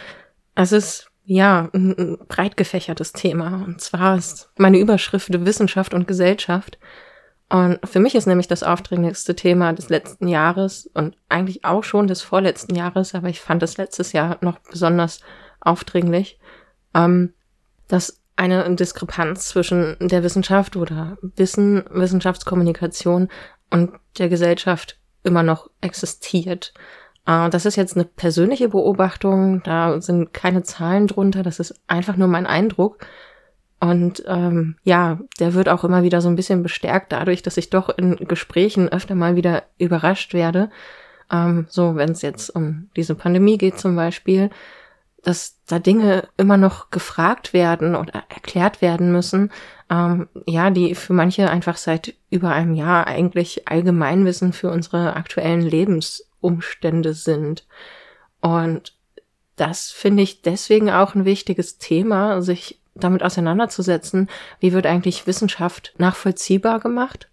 Es ist ja, ein, breit gefächertes Thema. Und zwar ist meine Überschrift Wissenschaft und Gesellschaft. Und für mich ist nämlich das aufdringlichste Thema des letzten Jahres und eigentlich auch schon des vorletzten Jahres, aber ich fand es letztes Jahr noch besonders aufdringlich, ähm, dass eine Diskrepanz zwischen der Wissenschaft oder Wissen, Wissenschaftskommunikation und der Gesellschaft immer noch existiert. Uh, das ist jetzt eine persönliche Beobachtung, da sind keine Zahlen drunter, das ist einfach nur mein Eindruck. Und ähm, ja, der wird auch immer wieder so ein bisschen bestärkt dadurch, dass ich doch in Gesprächen öfter mal wieder überrascht werde. Ähm, so, wenn es jetzt um diese Pandemie geht zum Beispiel, dass da Dinge immer noch gefragt werden oder erklärt werden müssen, ähm, ja, die für manche einfach seit über einem Jahr eigentlich Allgemeinwissen für unsere aktuellen Lebens Umstände sind. Und das finde ich deswegen auch ein wichtiges Thema, sich damit auseinanderzusetzen, wie wird eigentlich Wissenschaft nachvollziehbar gemacht,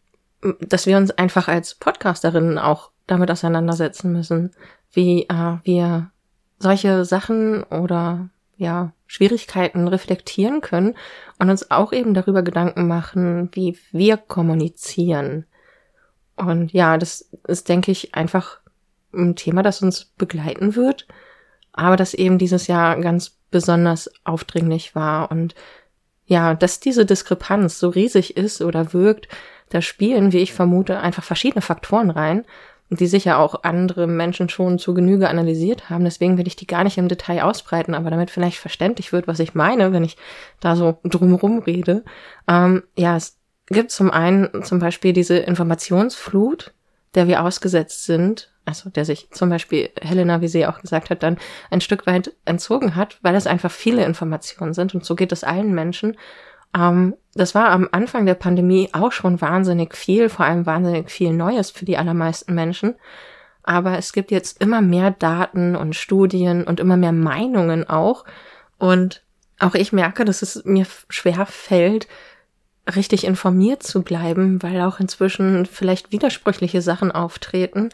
dass wir uns einfach als Podcasterinnen auch damit auseinandersetzen müssen, wie äh, wir solche Sachen oder ja Schwierigkeiten reflektieren können und uns auch eben darüber Gedanken machen, wie wir kommunizieren. Und ja, das ist, denke ich, einfach ein Thema, das uns begleiten wird, aber das eben dieses Jahr ganz besonders aufdringlich war. Und ja, dass diese Diskrepanz so riesig ist oder wirkt, da spielen, wie ich vermute, einfach verschiedene Faktoren rein, die sicher auch andere Menschen schon zu Genüge analysiert haben. Deswegen will ich die gar nicht im Detail ausbreiten, aber damit vielleicht verständlich wird, was ich meine, wenn ich da so drumherum rede. Ähm, ja, es gibt zum einen zum Beispiel diese Informationsflut, der wir ausgesetzt sind also der sich zum Beispiel Helena, wie sie auch gesagt hat, dann ein Stück weit entzogen hat, weil es einfach viele Informationen sind und so geht es allen Menschen. Ähm, das war am Anfang der Pandemie auch schon wahnsinnig viel, vor allem wahnsinnig viel Neues für die allermeisten Menschen. Aber es gibt jetzt immer mehr Daten und Studien und immer mehr Meinungen auch. Und auch ich merke, dass es mir schwer fällt, richtig informiert zu bleiben, weil auch inzwischen vielleicht widersprüchliche Sachen auftreten.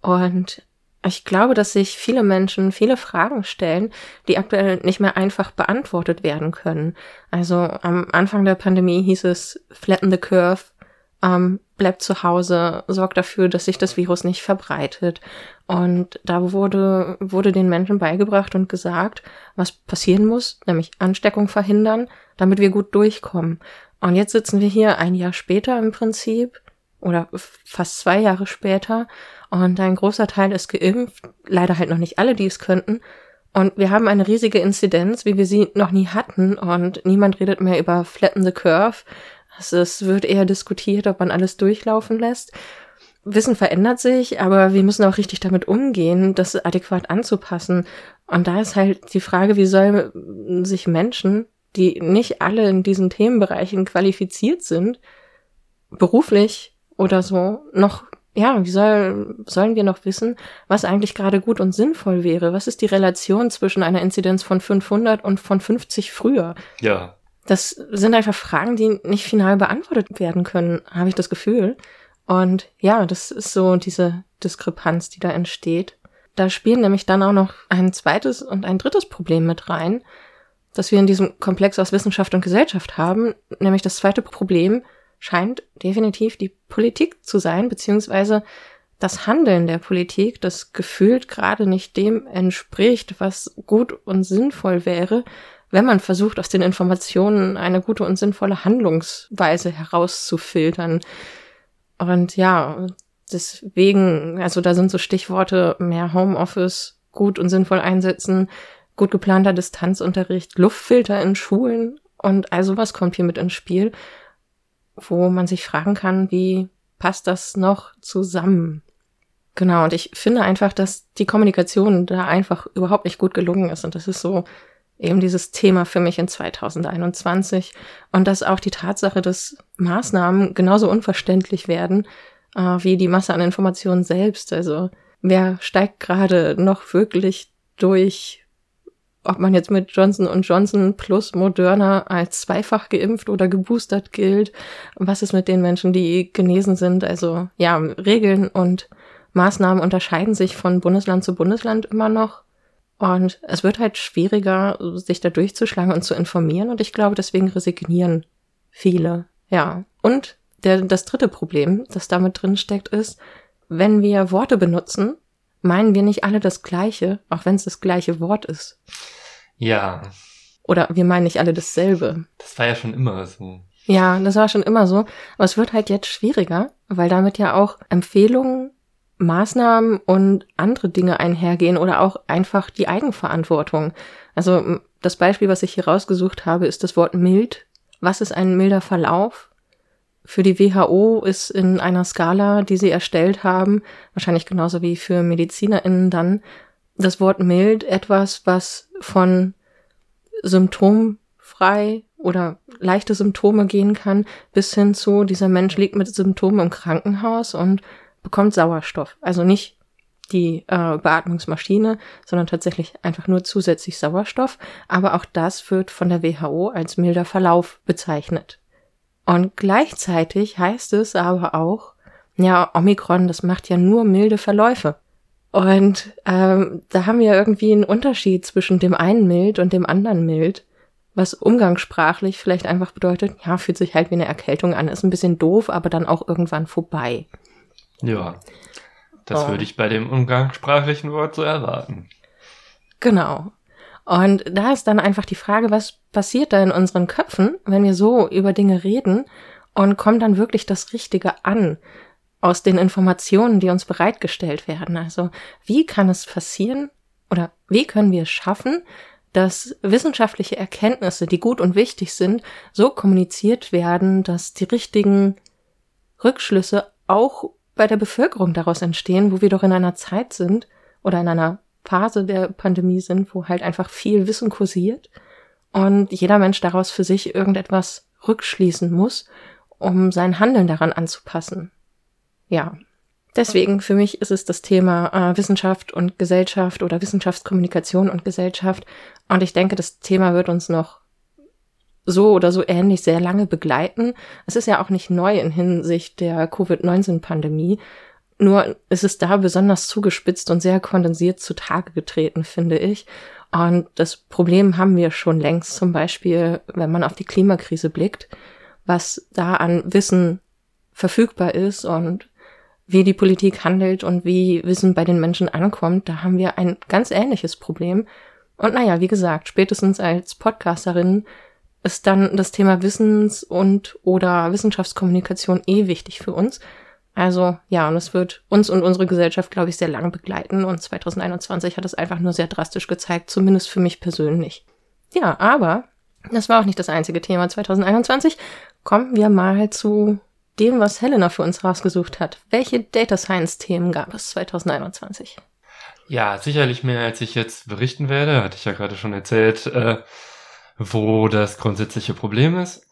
Und ich glaube, dass sich viele Menschen viele Fragen stellen, die aktuell nicht mehr einfach beantwortet werden können. Also am Anfang der Pandemie hieß es flatten the curve, ähm, bleibt zu Hause, sorgt dafür, dass sich das Virus nicht verbreitet. Und da wurde, wurde den Menschen beigebracht und gesagt, was passieren muss, nämlich Ansteckung verhindern, damit wir gut durchkommen. Und jetzt sitzen wir hier ein Jahr später im Prinzip oder fast zwei Jahre später und ein großer Teil ist geimpft, leider halt noch nicht alle, die es könnten. Und wir haben eine riesige Inzidenz, wie wir sie noch nie hatten und niemand redet mehr über flatten the curve. Es wird eher diskutiert, ob man alles durchlaufen lässt. Wissen verändert sich, aber wir müssen auch richtig damit umgehen, das adäquat anzupassen. Und da ist halt die Frage, wie sollen sich Menschen, die nicht alle in diesen Themenbereichen qualifiziert sind, beruflich oder so, noch, ja, wie soll, sollen wir noch wissen, was eigentlich gerade gut und sinnvoll wäre? Was ist die Relation zwischen einer Inzidenz von 500 und von 50 früher? Ja. Das sind einfach Fragen, die nicht final beantwortet werden können, habe ich das Gefühl. Und ja, das ist so diese Diskrepanz, die da entsteht. Da spielen nämlich dann auch noch ein zweites und ein drittes Problem mit rein, das wir in diesem Komplex aus Wissenschaft und Gesellschaft haben, nämlich das zweite Problem, scheint definitiv die Politik zu sein, beziehungsweise das Handeln der Politik, das gefühlt gerade nicht dem entspricht, was gut und sinnvoll wäre, wenn man versucht, aus den Informationen eine gute und sinnvolle Handlungsweise herauszufiltern. Und ja, deswegen, also da sind so Stichworte mehr Homeoffice, gut und sinnvoll einsetzen, gut geplanter Distanzunterricht, Luftfilter in Schulen und all sowas kommt hier mit ins Spiel wo man sich fragen kann, wie passt das noch zusammen? Genau, und ich finde einfach, dass die Kommunikation da einfach überhaupt nicht gut gelungen ist. Und das ist so eben dieses Thema für mich in 2021. Und dass auch die Tatsache, dass Maßnahmen genauso unverständlich werden äh, wie die Masse an Informationen selbst. Also wer steigt gerade noch wirklich durch ob man jetzt mit Johnson Johnson plus Moderna als zweifach geimpft oder geboostert gilt. Was ist mit den Menschen, die genesen sind? Also ja, Regeln und Maßnahmen unterscheiden sich von Bundesland zu Bundesland immer noch. Und es wird halt schwieriger, sich da durchzuschlagen und zu informieren. Und ich glaube, deswegen resignieren viele. Ja. Und der, das dritte Problem, das damit drin steckt, ist, wenn wir Worte benutzen, meinen wir nicht alle das Gleiche, auch wenn es das gleiche Wort ist. Ja. Oder wir meinen nicht alle dasselbe. Das war ja schon immer so. Ja, das war schon immer so. Aber es wird halt jetzt schwieriger, weil damit ja auch Empfehlungen, Maßnahmen und andere Dinge einhergehen oder auch einfach die Eigenverantwortung. Also das Beispiel, was ich hier rausgesucht habe, ist das Wort mild. Was ist ein milder Verlauf? Für die WHO ist in einer Skala, die sie erstellt haben, wahrscheinlich genauso wie für MedizinerInnen dann, das Wort mild etwas, was von symptomfrei oder leichte Symptome gehen kann, bis hin zu, dieser Mensch liegt mit Symptomen im Krankenhaus und bekommt Sauerstoff. Also nicht die äh, Beatmungsmaschine, sondern tatsächlich einfach nur zusätzlich Sauerstoff. Aber auch das wird von der WHO als milder Verlauf bezeichnet. Und gleichzeitig heißt es aber auch, ja, Omikron, das macht ja nur milde Verläufe. Und ähm, da haben wir irgendwie einen Unterschied zwischen dem einen mild und dem anderen mild, was umgangssprachlich vielleicht einfach bedeutet, ja, fühlt sich halt wie eine Erkältung an, ist ein bisschen doof, aber dann auch irgendwann vorbei. Ja, das oh. würde ich bei dem umgangssprachlichen Wort so erwarten. Genau. Und da ist dann einfach die Frage, was passiert da in unseren Köpfen, wenn wir so über Dinge reden und kommt dann wirklich das Richtige an aus den Informationen, die uns bereitgestellt werden? Also wie kann es passieren oder wie können wir es schaffen, dass wissenschaftliche Erkenntnisse, die gut und wichtig sind, so kommuniziert werden, dass die richtigen Rückschlüsse auch bei der Bevölkerung daraus entstehen, wo wir doch in einer Zeit sind oder in einer Phase der Pandemie sind, wo halt einfach viel Wissen kursiert und jeder Mensch daraus für sich irgendetwas rückschließen muss, um sein Handeln daran anzupassen. Ja, deswegen für mich ist es das Thema äh, Wissenschaft und Gesellschaft oder Wissenschaftskommunikation und Gesellschaft. Und ich denke, das Thema wird uns noch so oder so ähnlich sehr lange begleiten. Es ist ja auch nicht neu in Hinsicht der Covid-19-Pandemie. Nur ist es da besonders zugespitzt und sehr kondensiert zutage getreten, finde ich. Und das Problem haben wir schon längst, zum Beispiel, wenn man auf die Klimakrise blickt, was da an Wissen verfügbar ist und wie die Politik handelt und wie Wissen bei den Menschen ankommt, da haben wir ein ganz ähnliches Problem. Und naja, wie gesagt, spätestens als Podcasterin ist dann das Thema Wissens- und oder Wissenschaftskommunikation eh wichtig für uns. Also ja, und es wird uns und unsere Gesellschaft, glaube ich, sehr lange begleiten. Und 2021 hat es einfach nur sehr drastisch gezeigt, zumindest für mich persönlich. Ja, aber das war auch nicht das einzige Thema 2021. Kommen wir mal zu dem, was Helena für uns rausgesucht hat. Welche Data Science Themen gab es 2021? Ja, sicherlich mehr, als ich jetzt berichten werde. Hatte ich ja gerade schon erzählt. Äh wo das grundsätzliche Problem ist.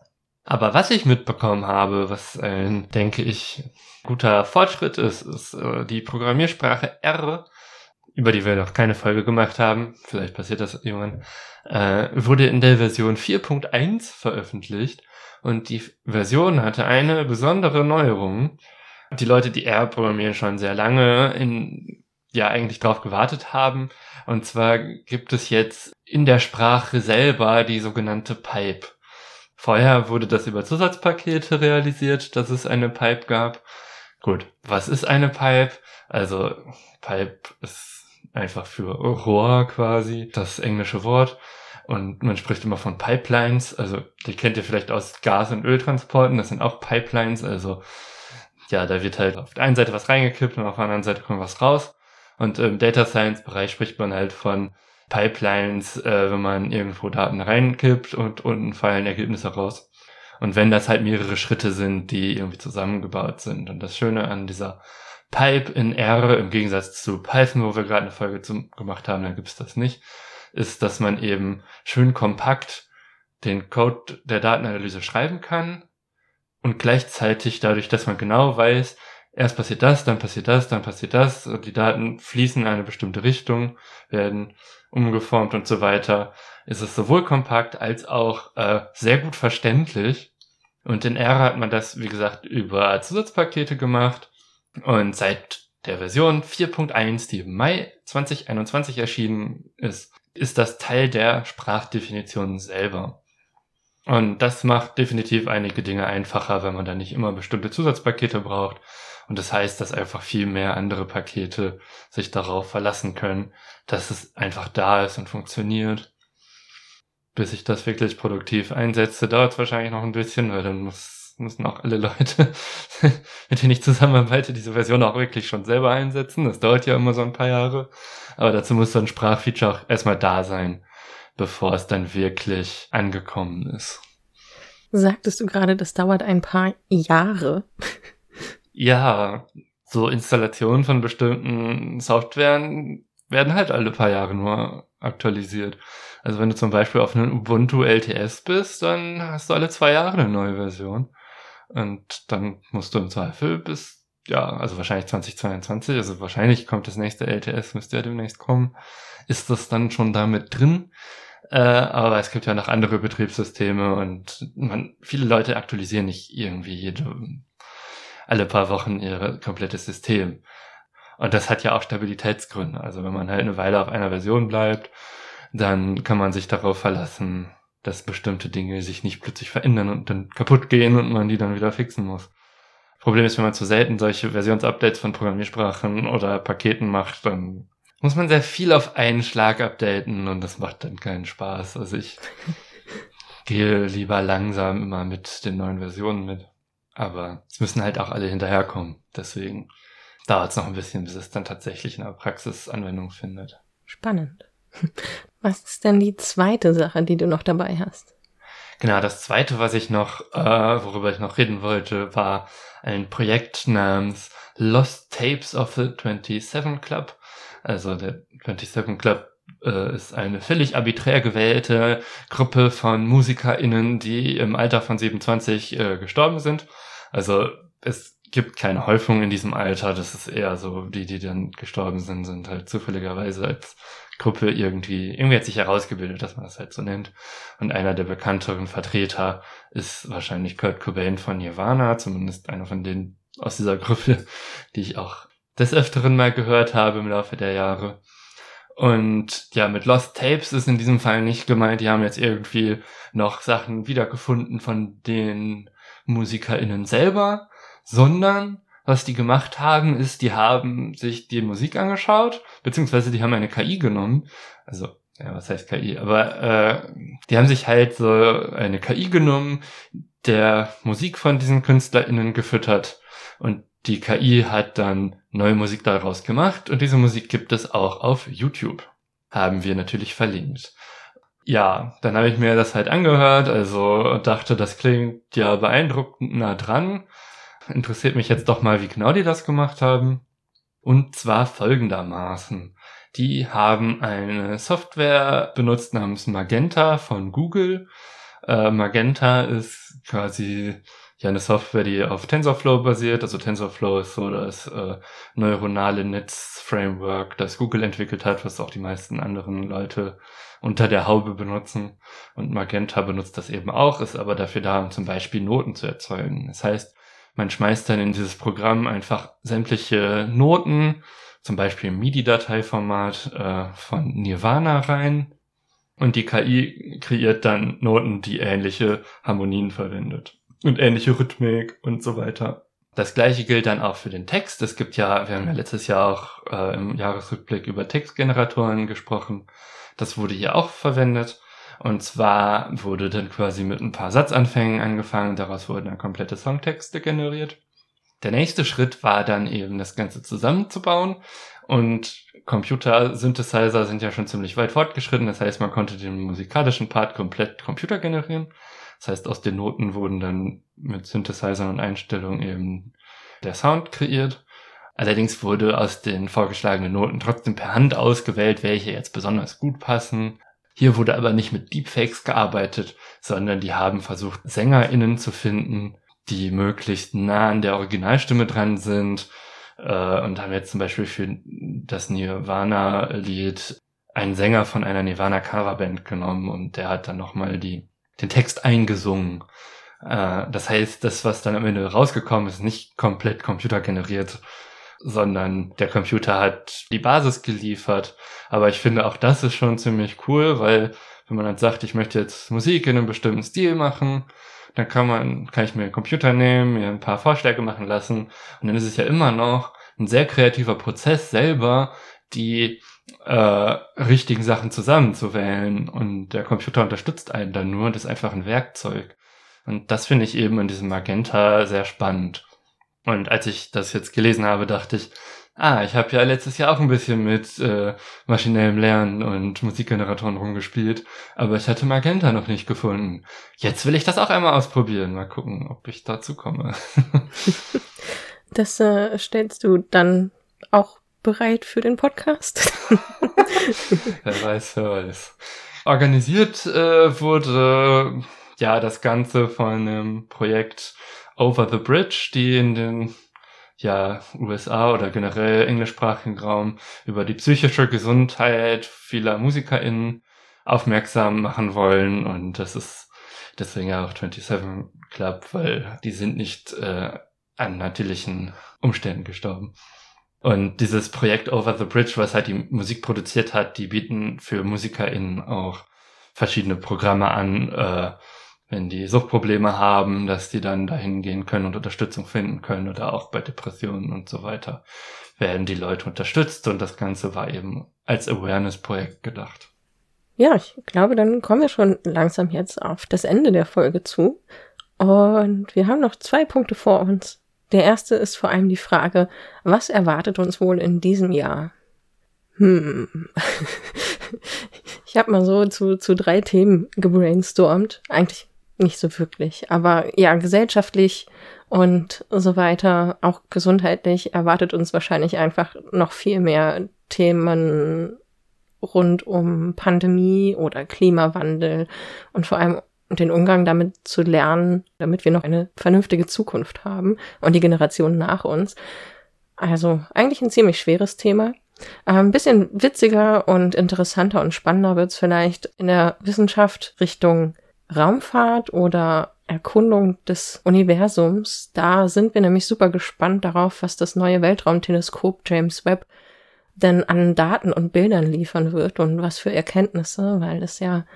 Aber was ich mitbekommen habe, was ein, denke ich, guter Fortschritt ist, ist äh, die Programmiersprache R, über die wir noch keine Folge gemacht haben, vielleicht passiert das irgendwann, äh, wurde in der Version 4.1 veröffentlicht und die Version hatte eine besondere Neuerung. Die Leute, die R programmieren, schon sehr lange in, ja, eigentlich drauf gewartet haben. Und zwar gibt es jetzt in der Sprache selber die sogenannte Pipe. Vorher wurde das über Zusatzpakete realisiert, dass es eine Pipe gab. Gut, was ist eine Pipe? Also Pipe ist einfach für Rohr quasi, das englische Wort. Und man spricht immer von Pipelines. Also die kennt ihr vielleicht aus Gas- und Öltransporten. Das sind auch Pipelines. Also ja, da wird halt auf der einen Seite was reingekippt und auf der anderen Seite kommt was raus. Und im Data Science Bereich spricht man halt von Pipelines, äh, wenn man irgendwo Daten reinkippt und unten fallen Ergebnisse raus. Und wenn das halt mehrere Schritte sind, die irgendwie zusammengebaut sind. Und das Schöne an dieser Pipe in R im Gegensatz zu Python, wo wir gerade eine Folge zum, gemacht haben, da gibt's das nicht, ist, dass man eben schön kompakt den Code der Datenanalyse schreiben kann und gleichzeitig dadurch, dass man genau weiß, erst passiert das, dann passiert das, dann passiert das, und die Daten fließen in eine bestimmte Richtung, werden umgeformt und so weiter, ist es sowohl kompakt als auch äh, sehr gut verständlich. Und in R hat man das, wie gesagt, über Zusatzpakete gemacht. Und seit der Version 4.1, die im Mai 2021 erschienen ist, ist das Teil der Sprachdefinition selber. Und das macht definitiv einige Dinge einfacher, wenn man da nicht immer bestimmte Zusatzpakete braucht. Und das heißt, dass einfach viel mehr andere Pakete sich darauf verlassen können, dass es einfach da ist und funktioniert. Bis ich das wirklich produktiv einsetze, dauert es wahrscheinlich noch ein bisschen, weil dann muss, müssen auch alle Leute, <laughs> mit denen ich zusammenarbeite, diese Version auch wirklich schon selber einsetzen. Das dauert ja immer so ein paar Jahre. Aber dazu muss so ein Sprachfeature auch erstmal da sein, bevor es dann wirklich angekommen ist. Sagtest du gerade, das dauert ein paar Jahre? <laughs> Ja, so Installationen von bestimmten Softwaren werden halt alle paar Jahre nur aktualisiert. Also wenn du zum Beispiel auf einem Ubuntu LTS bist, dann hast du alle zwei Jahre eine neue Version. Und dann musst du im Zweifel bis, ja, also wahrscheinlich 2022, also wahrscheinlich kommt das nächste LTS, müsste ja demnächst kommen, ist das dann schon damit drin. Äh, aber es gibt ja noch andere Betriebssysteme und man, viele Leute aktualisieren nicht irgendwie jede alle paar Wochen ihr komplettes System. Und das hat ja auch Stabilitätsgründe. Also wenn man halt eine Weile auf einer Version bleibt, dann kann man sich darauf verlassen, dass bestimmte Dinge sich nicht plötzlich verändern und dann kaputt gehen und man die dann wieder fixen muss. Problem ist, wenn man zu selten solche Versionsupdates von Programmiersprachen oder Paketen macht, dann muss man sehr viel auf einen Schlag updaten und das macht dann keinen Spaß. Also ich <laughs> gehe lieber langsam immer mit den neuen Versionen mit. Aber es müssen halt auch alle hinterherkommen. Deswegen dauert es noch ein bisschen, bis es dann tatsächlich in der Praxis Anwendung findet. Spannend. <laughs> Was ist denn die zweite Sache, die du noch dabei hast? Genau, das zweite, was ich noch, äh, worüber ich noch reden wollte, war ein Projekt namens Lost Tapes of the 27 Club. Also der 27 Club äh, ist eine völlig arbiträr gewählte Gruppe von MusikerInnen, die im Alter von 27 äh, gestorben sind. Also es gibt keine Häufung in diesem Alter. Das ist eher so, die, die dann gestorben sind, sind halt zufälligerweise als Gruppe irgendwie, irgendwie hat sich herausgebildet, dass man das halt so nennt. Und einer der bekannteren Vertreter ist wahrscheinlich Kurt Cobain von Nirvana, zumindest einer von denen aus dieser Gruppe, die ich auch des Öfteren mal gehört habe im Laufe der Jahre. Und ja, mit Lost Tapes ist in diesem Fall nicht gemeint, die haben jetzt irgendwie noch Sachen wiedergefunden von den MusikerInnen selber, sondern was die gemacht haben, ist, die haben sich die Musik angeschaut, beziehungsweise die haben eine KI genommen. Also, ja, was heißt KI? Aber äh, die haben sich halt so eine KI genommen, der Musik von diesen KünstlerInnen gefüttert. Und die KI hat dann neue Musik daraus gemacht und diese Musik gibt es auch auf YouTube. Haben wir natürlich verlinkt. Ja, dann habe ich mir das halt angehört, also dachte, das klingt ja beeindruckend nah dran interessiert mich jetzt doch mal, wie genau die das gemacht haben. Und zwar folgendermaßen. Die haben eine Software benutzt namens Magenta von Google. Äh, Magenta ist quasi ja eine Software, die auf TensorFlow basiert. Also TensorFlow ist so das äh, neuronale Netz-Framework, das Google entwickelt hat, was auch die meisten anderen Leute unter der Haube benutzen. Und Magenta benutzt das eben auch, ist aber dafür da, um zum Beispiel Noten zu erzeugen. Das heißt, man schmeißt dann in dieses Programm einfach sämtliche Noten, zum Beispiel im MIDI-Dateiformat äh, von Nirvana rein. Und die KI kreiert dann Noten, die ähnliche Harmonien verwendet. Und ähnliche Rhythmik und so weiter. Das gleiche gilt dann auch für den Text. Es gibt ja, wir haben ja letztes Jahr auch äh, im Jahresrückblick über Textgeneratoren gesprochen. Das wurde hier auch verwendet. Und zwar wurde dann quasi mit ein paar Satzanfängen angefangen, daraus wurden dann komplette Songtexte generiert. Der nächste Schritt war dann eben das Ganze zusammenzubauen und Computer-Synthesizer sind ja schon ziemlich weit fortgeschritten. Das heißt, man konnte den musikalischen Part komplett Computer generieren. Das heißt, aus den Noten wurden dann mit Synthesizern und Einstellungen eben der Sound kreiert. Allerdings wurde aus den vorgeschlagenen Noten trotzdem per Hand ausgewählt, welche jetzt besonders gut passen. Hier wurde aber nicht mit Deepfakes gearbeitet, sondern die haben versucht, SängerInnen zu finden, die möglichst nah an der Originalstimme dran sind äh, und haben jetzt zum Beispiel für das Nirvana-Lied einen Sänger von einer Nirvana-Coverband genommen und der hat dann nochmal die, den Text eingesungen. Äh, das heißt, das, was dann am Ende rausgekommen ist, nicht komplett computergeneriert, sondern der Computer hat die Basis geliefert. Aber ich finde auch das ist schon ziemlich cool, weil wenn man dann sagt, ich möchte jetzt Musik in einem bestimmten Stil machen, dann kann man, kann ich mir einen Computer nehmen, mir ein paar Vorschläge machen lassen und dann ist es ja immer noch ein sehr kreativer Prozess selber, die äh, richtigen Sachen zusammenzuwählen und der Computer unterstützt einen dann nur, das ist einfach ein Werkzeug. Und das finde ich eben in diesem Magenta sehr spannend. Und als ich das jetzt gelesen habe, dachte ich, ah, ich habe ja letztes Jahr auch ein bisschen mit äh, maschinellem Lernen und Musikgeneratoren rumgespielt, aber ich hatte Magenta noch nicht gefunden. Jetzt will ich das auch einmal ausprobieren. Mal gucken, ob ich dazu komme. <laughs> das äh, stellst du dann auch bereit für den Podcast? <laughs> wer weiß, wer weiß. Organisiert äh, wurde ja das Ganze von einem Projekt Over the Bridge, die in den ja, USA oder generell englischsprachigen Raum über die psychische Gesundheit vieler MusikerInnen aufmerksam machen wollen. Und das ist deswegen ja auch 27 Club, weil die sind nicht äh, an natürlichen Umständen gestorben. Und dieses Projekt Over the Bridge, was halt die Musik produziert hat, die bieten für MusikerInnen auch verschiedene Programme an, äh, wenn die Suchtprobleme haben, dass die dann dahin gehen können und Unterstützung finden können oder auch bei Depressionen und so weiter werden die Leute unterstützt und das Ganze war eben als Awareness-Projekt gedacht. Ja, ich glaube, dann kommen wir schon langsam jetzt auf das Ende der Folge zu. Und wir haben noch zwei Punkte vor uns. Der erste ist vor allem die Frage, was erwartet uns wohl in diesem Jahr? Hm. <laughs> ich habe mal so zu, zu drei Themen gebrainstormt. Eigentlich nicht so wirklich. Aber ja, gesellschaftlich und so weiter, auch gesundheitlich, erwartet uns wahrscheinlich einfach noch viel mehr Themen rund um Pandemie oder Klimawandel und vor allem den Umgang damit zu lernen, damit wir noch eine vernünftige Zukunft haben und die Generationen nach uns. Also eigentlich ein ziemlich schweres Thema. Äh, ein bisschen witziger und interessanter und spannender wird's vielleicht in der Wissenschaft Richtung Raumfahrt oder Erkundung des Universums. Da sind wir nämlich super gespannt darauf, was das neue Weltraumteleskop James Webb denn an Daten und Bildern liefern wird und was für Erkenntnisse, weil es ja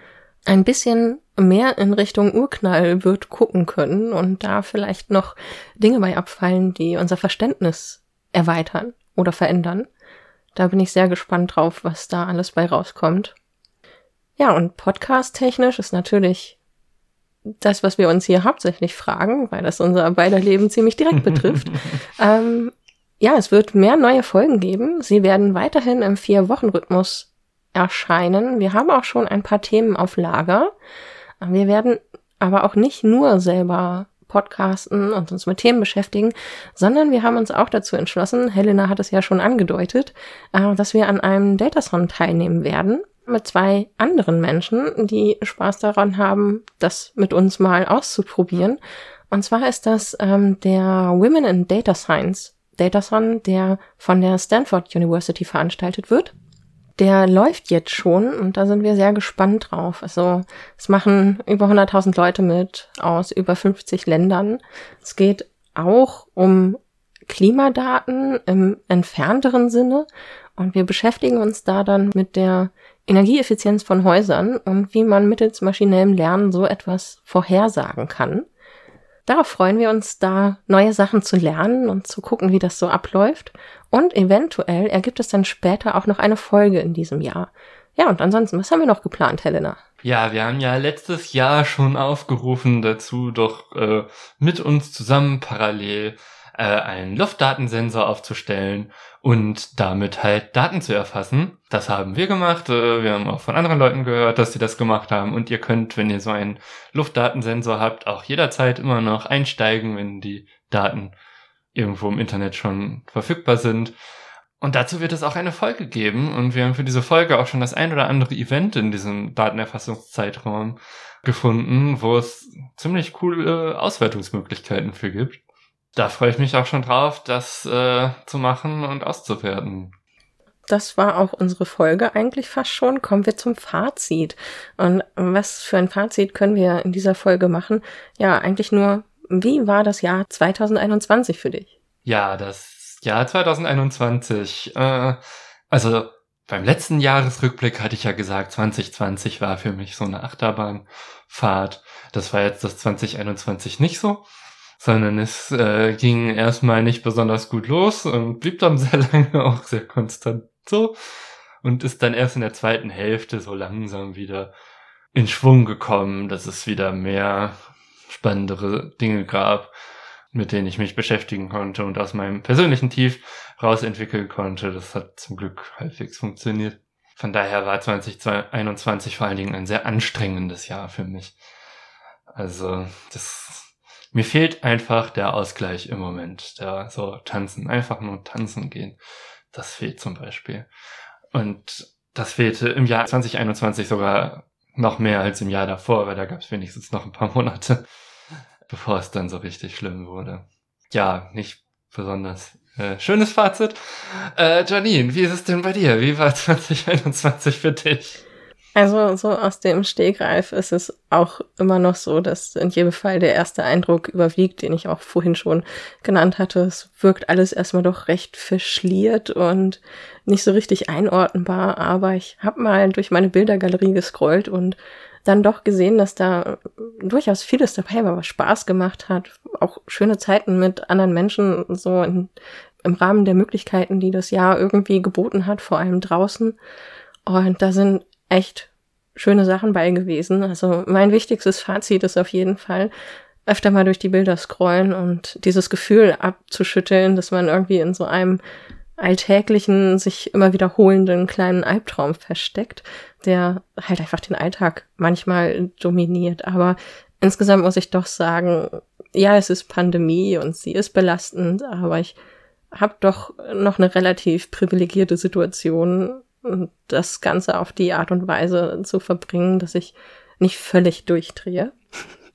ein bisschen mehr in Richtung Urknall wird gucken können und da vielleicht noch Dinge bei abfallen, die unser Verständnis erweitern oder verändern. Da bin ich sehr gespannt drauf, was da alles bei rauskommt. Ja, und podcast-technisch ist natürlich das, was wir uns hier hauptsächlich fragen, weil das unser beider Leben ziemlich direkt <laughs> betrifft. ähm, ja, es wird mehr neue Folgen geben. Sie werden weiterhin im Vier-Wochen-Rhythmus erscheinen. Wir haben auch schon ein paar Themen auf Lager. Wir werden aber auch nicht nur selber podcasten und uns mit Themen beschäftigen, sondern wir haben uns auch dazu entschlossen, Helena hat es ja schon angedeutet, äh, dass wir an einem Datathon teilnehmen werden mit zwei anderen Menschen, die Spaß daran haben, das mit uns mal auszuprobieren. Und zwar ist das ähm, der Women in Data Science Datathon, der von der Stanford University veranstaltet wird. Der läuft jetzt schon und da sind wir sehr gespannt drauf. Also es machen über 100.000 Leute mit aus über 50 Ländern. Es geht auch um Klimadaten im entfernteren Sinne und wir beschäftigen uns da dann mit der Energieeffizienz von Häusern und wie man mittels maschinellem Lernen so etwas vorhersagen kann. Darauf freuen wir uns, da neue Sachen zu lernen und zu gucken, wie das so abläuft. Und eventuell ergibt es dann später auch noch eine Folge in diesem Jahr. Ja, und ansonsten, was haben wir noch geplant, Helena? Ja, wir haben ja letztes Jahr schon aufgerufen dazu, doch äh, mit uns zusammen parallel äh, einen Luftdatensensor aufzustellen und damit halt Daten zu erfassen. Das haben wir gemacht. Äh, wir haben auch von anderen Leuten gehört, dass sie das gemacht haben. Und ihr könnt, wenn ihr so einen Luftdatensensor habt, auch jederzeit immer noch einsteigen, wenn die Daten irgendwo im Internet schon verfügbar sind. Und dazu wird es auch eine Folge geben. Und wir haben für diese Folge auch schon das ein oder andere Event in diesem Datenerfassungszeitraum gefunden, wo es ziemlich coole Auswertungsmöglichkeiten für gibt da freue ich mich auch schon drauf, das äh, zu machen und auszuwerten. Das war auch unsere Folge eigentlich fast schon. Kommen wir zum Fazit. Und was für ein Fazit können wir in dieser Folge machen? Ja, eigentlich nur, wie war das Jahr 2021 für dich? Ja, das Jahr 2021. Äh, also beim letzten Jahresrückblick hatte ich ja gesagt, 2020 war für mich so eine Achterbahnfahrt. Das war jetzt das 2021 nicht so sondern es äh, ging erstmal nicht besonders gut los und blieb dann <laughs> sehr lange auch sehr konstant so und ist dann erst in der zweiten Hälfte so langsam wieder in Schwung gekommen, dass es wieder mehr spannendere Dinge gab, mit denen ich mich beschäftigen konnte und aus meinem persönlichen Tief rausentwickeln konnte. Das hat zum Glück halbwegs funktioniert. Von daher war 2021 vor allen Dingen ein sehr anstrengendes Jahr für mich. Also das mir fehlt einfach der Ausgleich im Moment. Der so tanzen, einfach nur tanzen gehen. Das fehlt zum Beispiel. Und das fehlte im Jahr 2021 sogar noch mehr als im Jahr davor, weil da gab es wenigstens noch ein paar Monate, <laughs> bevor es dann so richtig schlimm wurde. Ja, nicht besonders äh, schönes Fazit. Äh, Janine, wie ist es denn bei dir? Wie war <laughs> 2021 für dich? Also so aus dem Stegreif ist es auch immer noch so, dass in jedem Fall der erste Eindruck überwiegt, den ich auch vorhin schon genannt hatte. Es wirkt alles erstmal doch recht verschliert und nicht so richtig einordnbar, aber ich habe mal durch meine Bildergalerie gescrollt und dann doch gesehen, dass da durchaus vieles dabei war, was Spaß gemacht hat. Auch schöne Zeiten mit anderen Menschen, so in, im Rahmen der Möglichkeiten, die das Jahr irgendwie geboten hat, vor allem draußen. Und da sind echt schöne Sachen bei gewesen. Also mein wichtigstes Fazit ist auf jeden Fall, öfter mal durch die Bilder scrollen und dieses Gefühl abzuschütteln, dass man irgendwie in so einem alltäglichen, sich immer wiederholenden kleinen Albtraum versteckt, der halt einfach den Alltag manchmal dominiert. Aber insgesamt muss ich doch sagen, ja, es ist Pandemie und sie ist belastend, aber ich habe doch noch eine relativ privilegierte Situation das Ganze auf die Art und Weise zu verbringen, dass ich nicht völlig durchdrehe.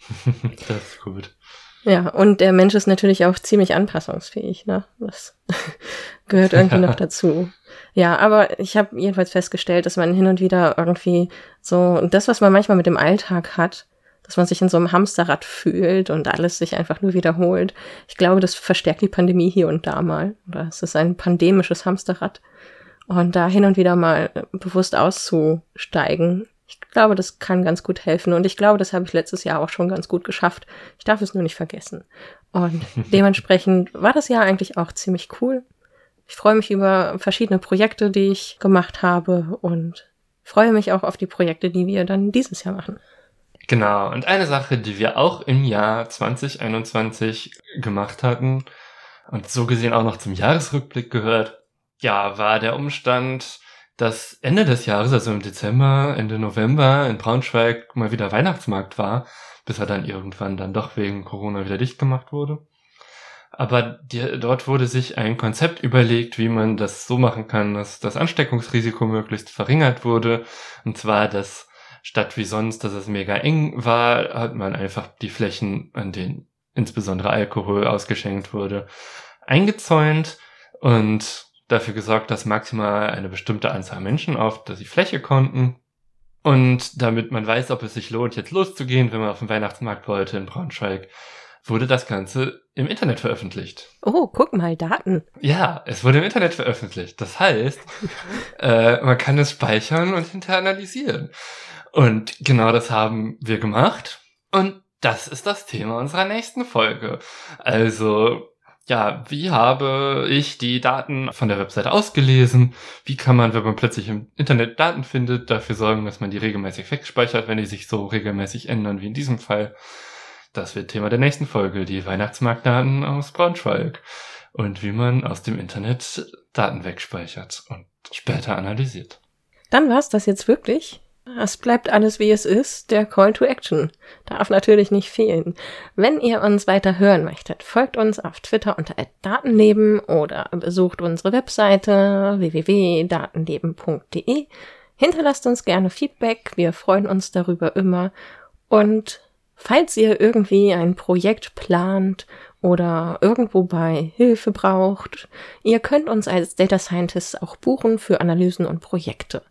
<laughs> das ist gut. Ja, und der Mensch ist natürlich auch ziemlich anpassungsfähig, ne? Das <laughs> gehört irgendwie noch dazu. Ja, aber ich habe jedenfalls festgestellt, dass man hin und wieder irgendwie so das, was man manchmal mit dem Alltag hat, dass man sich in so einem Hamsterrad fühlt und alles sich einfach nur wiederholt. Ich glaube, das verstärkt die Pandemie hier und da mal. Oder es ist ein pandemisches Hamsterrad. Und da hin und wieder mal bewusst auszusteigen, ich glaube, das kann ganz gut helfen. Und ich glaube, das habe ich letztes Jahr auch schon ganz gut geschafft. Ich darf es nur nicht vergessen. Und <laughs> dementsprechend war das Jahr eigentlich auch ziemlich cool. Ich freue mich über verschiedene Projekte, die ich gemacht habe und freue mich auch auf die Projekte, die wir dann dieses Jahr machen. Genau, und eine Sache, die wir auch im Jahr 2021 gemacht hatten und so gesehen auch noch zum Jahresrückblick gehört, ja, war der Umstand, dass Ende des Jahres, also im Dezember, Ende November in Braunschweig mal wieder Weihnachtsmarkt war, bis er dann irgendwann dann doch wegen Corona wieder dicht gemacht wurde. Aber die, dort wurde sich ein Konzept überlegt, wie man das so machen kann, dass das Ansteckungsrisiko möglichst verringert wurde. Und zwar, dass statt wie sonst, dass es mega eng war, hat man einfach die Flächen, an denen insbesondere Alkohol ausgeschenkt wurde, eingezäunt und dafür gesorgt, dass maximal eine bestimmte Anzahl Menschen auf die Fläche konnten. Und damit man weiß, ob es sich lohnt, jetzt loszugehen, wenn man auf den Weihnachtsmarkt wollte in Braunschweig, wurde das Ganze im Internet veröffentlicht. Oh, guck mal, Daten. Ja, es wurde im Internet veröffentlicht. Das heißt, <laughs> äh, man kann es speichern und hinterher analysieren. Und genau das haben wir gemacht. Und das ist das Thema unserer nächsten Folge. Also, ja, wie habe ich die Daten von der Webseite ausgelesen? Wie kann man, wenn man plötzlich im Internet Daten findet, dafür sorgen, dass man die regelmäßig wegspeichert, wenn die sich so regelmäßig ändern wie in diesem Fall? Das wird Thema der nächsten Folge, die Weihnachtsmarktdaten aus Braunschweig und wie man aus dem Internet Daten wegspeichert und später analysiert. Dann war's das jetzt wirklich. Es bleibt alles wie es ist. Der Call to Action darf natürlich nicht fehlen. Wenn ihr uns weiter hören möchtet, folgt uns auf Twitter unter Datenleben oder besucht unsere Webseite www.datenleben.de. Hinterlasst uns gerne Feedback. Wir freuen uns darüber immer. Und falls ihr irgendwie ein Projekt plant oder irgendwo bei Hilfe braucht, ihr könnt uns als Data Scientists auch buchen für Analysen und Projekte.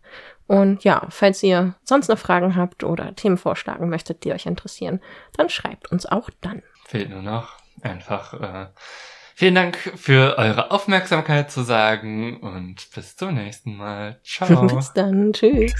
Und ja, falls ihr sonst noch Fragen habt oder Themen vorschlagen möchtet, die euch interessieren, dann schreibt uns auch dann. Fehlt nur noch einfach äh, vielen Dank für eure Aufmerksamkeit zu sagen und bis zum nächsten Mal. Ciao. <laughs> bis dann. Tschüss.